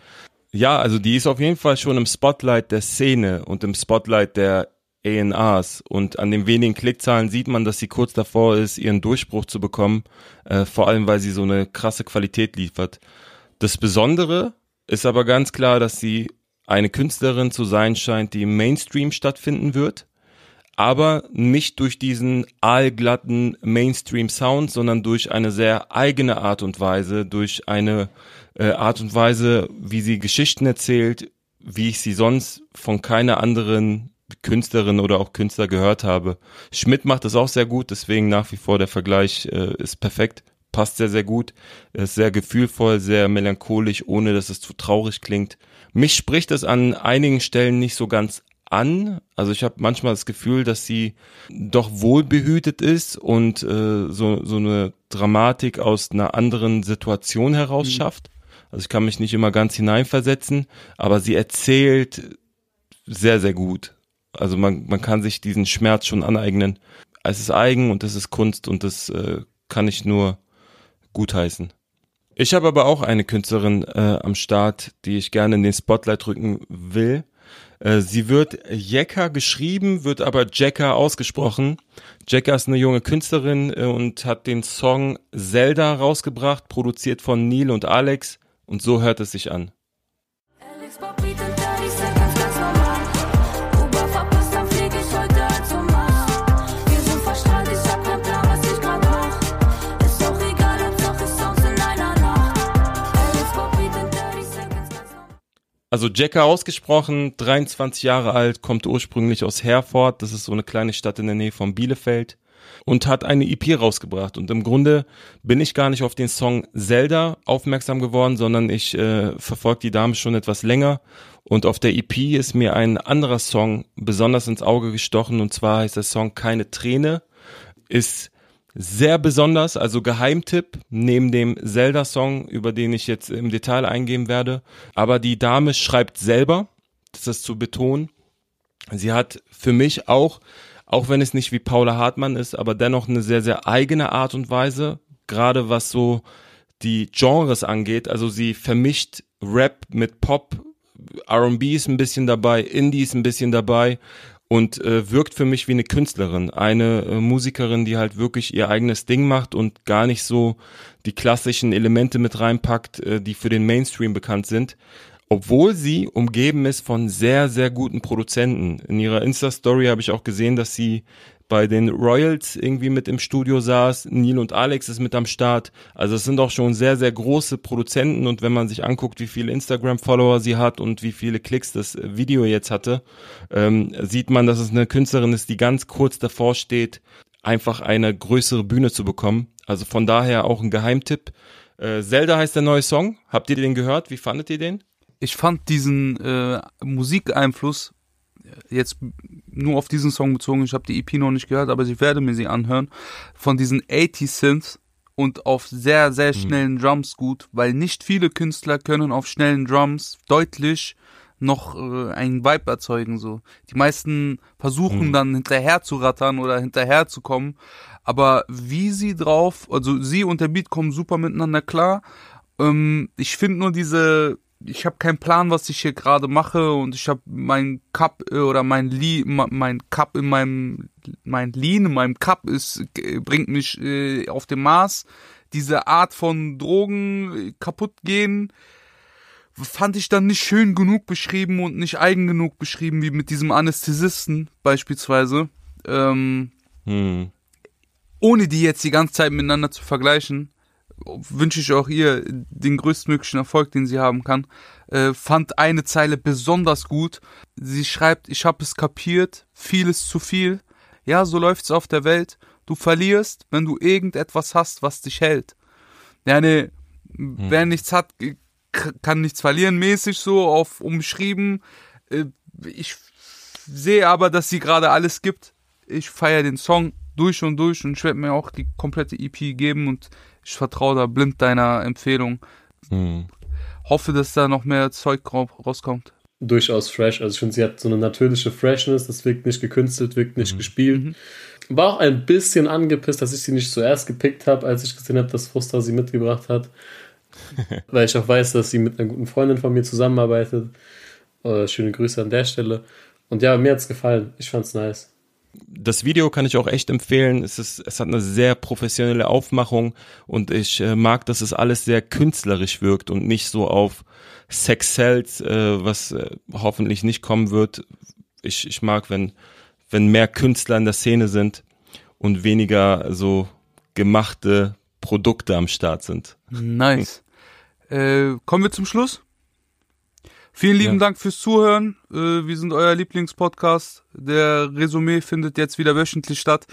Ja, also die ist auf jeden Fall schon im Spotlight der Szene und im Spotlight der A&Rs und an den wenigen Klickzahlen sieht man, dass sie kurz davor ist, ihren Durchbruch zu bekommen, äh, vor allem weil sie so eine krasse Qualität liefert. Das Besondere ist aber ganz klar, dass sie eine Künstlerin zu sein scheint, die im Mainstream stattfinden wird, aber nicht durch diesen aalglatten Mainstream-Sound, sondern durch eine sehr eigene Art und Weise, durch eine äh, Art und Weise, wie sie Geschichten erzählt, wie ich sie sonst von keiner anderen Künstlerin oder auch Künstler gehört habe. Schmidt macht das auch sehr gut, deswegen nach wie vor der Vergleich äh, ist perfekt, passt sehr, sehr gut, ist sehr gefühlvoll, sehr melancholisch, ohne dass es zu traurig klingt. Mich spricht es an einigen Stellen nicht so ganz an. Also ich habe manchmal das Gefühl, dass sie doch wohlbehütet ist und äh, so, so eine Dramatik aus einer anderen Situation heraus schafft. Also ich kann mich nicht immer ganz hineinversetzen, aber sie erzählt sehr, sehr gut. Also man, man kann sich diesen Schmerz schon aneignen. Es ist eigen und es ist Kunst und das äh, kann ich nur gutheißen. Ich habe aber auch eine Künstlerin äh, am Start, die ich gerne in den Spotlight rücken will. Äh, sie wird Jekka geschrieben, wird aber Jekka ausgesprochen. Jekka ist eine junge Künstlerin äh, und hat den Song Zelda rausgebracht, produziert von Neil und Alex. Und so hört es sich an. Alex Bob Also Jekka ausgesprochen, 23 Jahre alt, kommt ursprünglich aus Herford, das ist so eine kleine Stadt in der Nähe von Bielefeld und hat eine EP rausgebracht. Und im Grunde bin ich gar nicht auf den Song Zelda aufmerksam geworden, sondern ich äh, verfolge die Dame schon etwas länger. Und auf der EP ist mir ein anderer Song besonders ins Auge gestochen und zwar heißt der Song Keine Träne, ist sehr besonders, also Geheimtipp neben dem Zelda-Song, über den ich jetzt im Detail eingehen werde. Aber die Dame schreibt selber, das ist zu betonen. Sie hat für mich auch, auch wenn es nicht wie Paula Hartmann ist, aber dennoch eine sehr, sehr eigene Art und Weise, gerade was so die Genres angeht. Also sie vermischt Rap mit Pop, R&B ist ein bisschen dabei, Indie ist ein bisschen dabei und äh, wirkt für mich wie eine Künstlerin, eine äh, Musikerin, die halt wirklich ihr eigenes Ding macht und gar nicht so die klassischen Elemente mit reinpackt, äh, die für den Mainstream bekannt sind. obwohl sie umgeben ist von sehr, sehr guten Produzenten. In ihrer Insta-Story habe ich auch gesehen, dass sie bei den Royals irgendwie mit im Studio saß. Neil und Alex ist mit am Start. Also es sind auch schon sehr, sehr große Produzenten und wenn man sich anguckt, wie viele Instagram-Follower sie hat und wie viele Klicks das Video jetzt hatte, ähm, sieht man, dass es eine Künstlerin ist, die ganz kurz davor steht, einfach eine größere Bühne zu bekommen. Also von daher auch ein Geheimtipp. Äh, Zelda heißt der neue Song. Habt ihr den gehört? Wie fandet ihr den? Ich fand diesen äh, Musikeinfluss jetzt nur auf diesen Song bezogen, ich habe die EP noch nicht gehört, aber ich werde mir sie anhören, von diesen 80 Synths und auf sehr, sehr schnellen Drums gut, weil nicht viele Künstler können auf schnellen Drums deutlich noch äh, einen Vibe erzeugen. So. Die meisten versuchen Mhm. dann hinterher zu rattern oder hinterher zu kommen, aber wie sie drauf, also sie und der Beat kommen super miteinander klar. Ähm, ich finde nur diese, ich habe keinen Plan, was ich hier gerade mache und ich habe mein Cup äh, oder mein Li, ma- mein Cup in meinem, mein Lean in meinem Cup ist äh, bringt mich äh, auf dem Mars. Diese Art von Drogen äh, kaputt gehen fand ich dann nicht schön genug beschrieben und nicht eigen genug beschrieben wie mit diesem Anästhesisten beispielsweise. Ähm, Hm. ohne die jetzt die ganze Zeit miteinander zu vergleichen, wünsche ich auch ihr den größtmöglichen Erfolg, den sie haben kann. Äh, fand eine Zeile besonders gut. Sie schreibt, ich habe es kapiert, viel ist zu viel. Ja, so läuft's auf der Welt. Du verlierst, wenn du irgendetwas hast, was dich hält. Ja, ne, wer nichts hat, k- kann nichts verlieren, mäßig so auf umschrieben. Äh, ich sehe aber, dass sie gerade alles gibt. Ich feiere den Song durch und durch und ich werde mir auch die komplette EP geben und ich vertraue da blind deiner Empfehlung. Hm. Hoffe, dass da noch mehr Zeug ra- rauskommt. durchaus fresh. Also ich finde, sie hat so eine natürliche Freshness, das wirkt nicht gekünstelt, wirkt nicht gespielt. War auch ein bisschen angepisst, dass ich sie nicht zuerst gepickt habe, als ich gesehen habe, dass Frusta sie mitgebracht hat. Weil ich auch weiß, dass sie mit einer guten Freundin von mir zusammenarbeitet. Äh, schöne Grüße an der Stelle. Und ja, mir hat's gefallen. Ich fand's nice. Das Video kann ich auch echt empfehlen. Es ist, es hat eine sehr professionelle Aufmachung und ich äh, mag, dass es alles sehr künstlerisch wirkt und nicht so auf Sex Sells, äh, was äh, hoffentlich nicht kommen wird. Ich, ich mag, wenn, wenn mehr Künstler in der Szene sind und weniger so gemachte Produkte am Start sind. Nice. Äh, kommen wir zum Schluss. Vielen lieben Ja. Dank fürs Zuhören. Äh, wir sind euer Lieblingspodcast. Der Resümee findet jetzt wieder wöchentlich statt.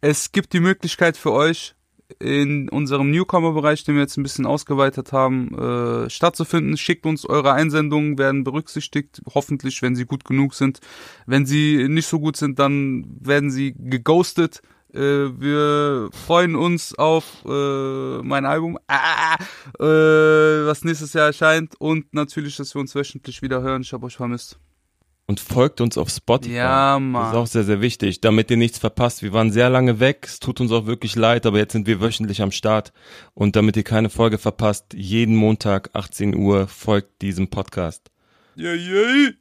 Es gibt die Möglichkeit für euch, in unserem Newcomer-Bereich, den wir jetzt ein bisschen ausgeweitet haben, äh, stattzufinden. Schickt uns eure Einsendungen, werden berücksichtigt, hoffentlich, wenn sie gut genug sind. Wenn sie nicht so gut sind, dann werden sie geghostet. Äh, wir freuen uns auf äh, mein Album, ah, äh, was nächstes Jahr erscheint und natürlich, dass wir uns wöchentlich wieder hören. Ich habe euch vermisst. Und folgt uns auf Spotify. Ja, Das Mann. ist auch sehr, sehr wichtig, damit ihr nichts verpasst. Wir waren sehr lange weg. Es tut uns auch wirklich leid, aber jetzt sind wir wöchentlich am Start. Und damit ihr keine Folge verpasst, jeden Montag 18 Uhr folgt diesem Podcast. Yeah, yeah.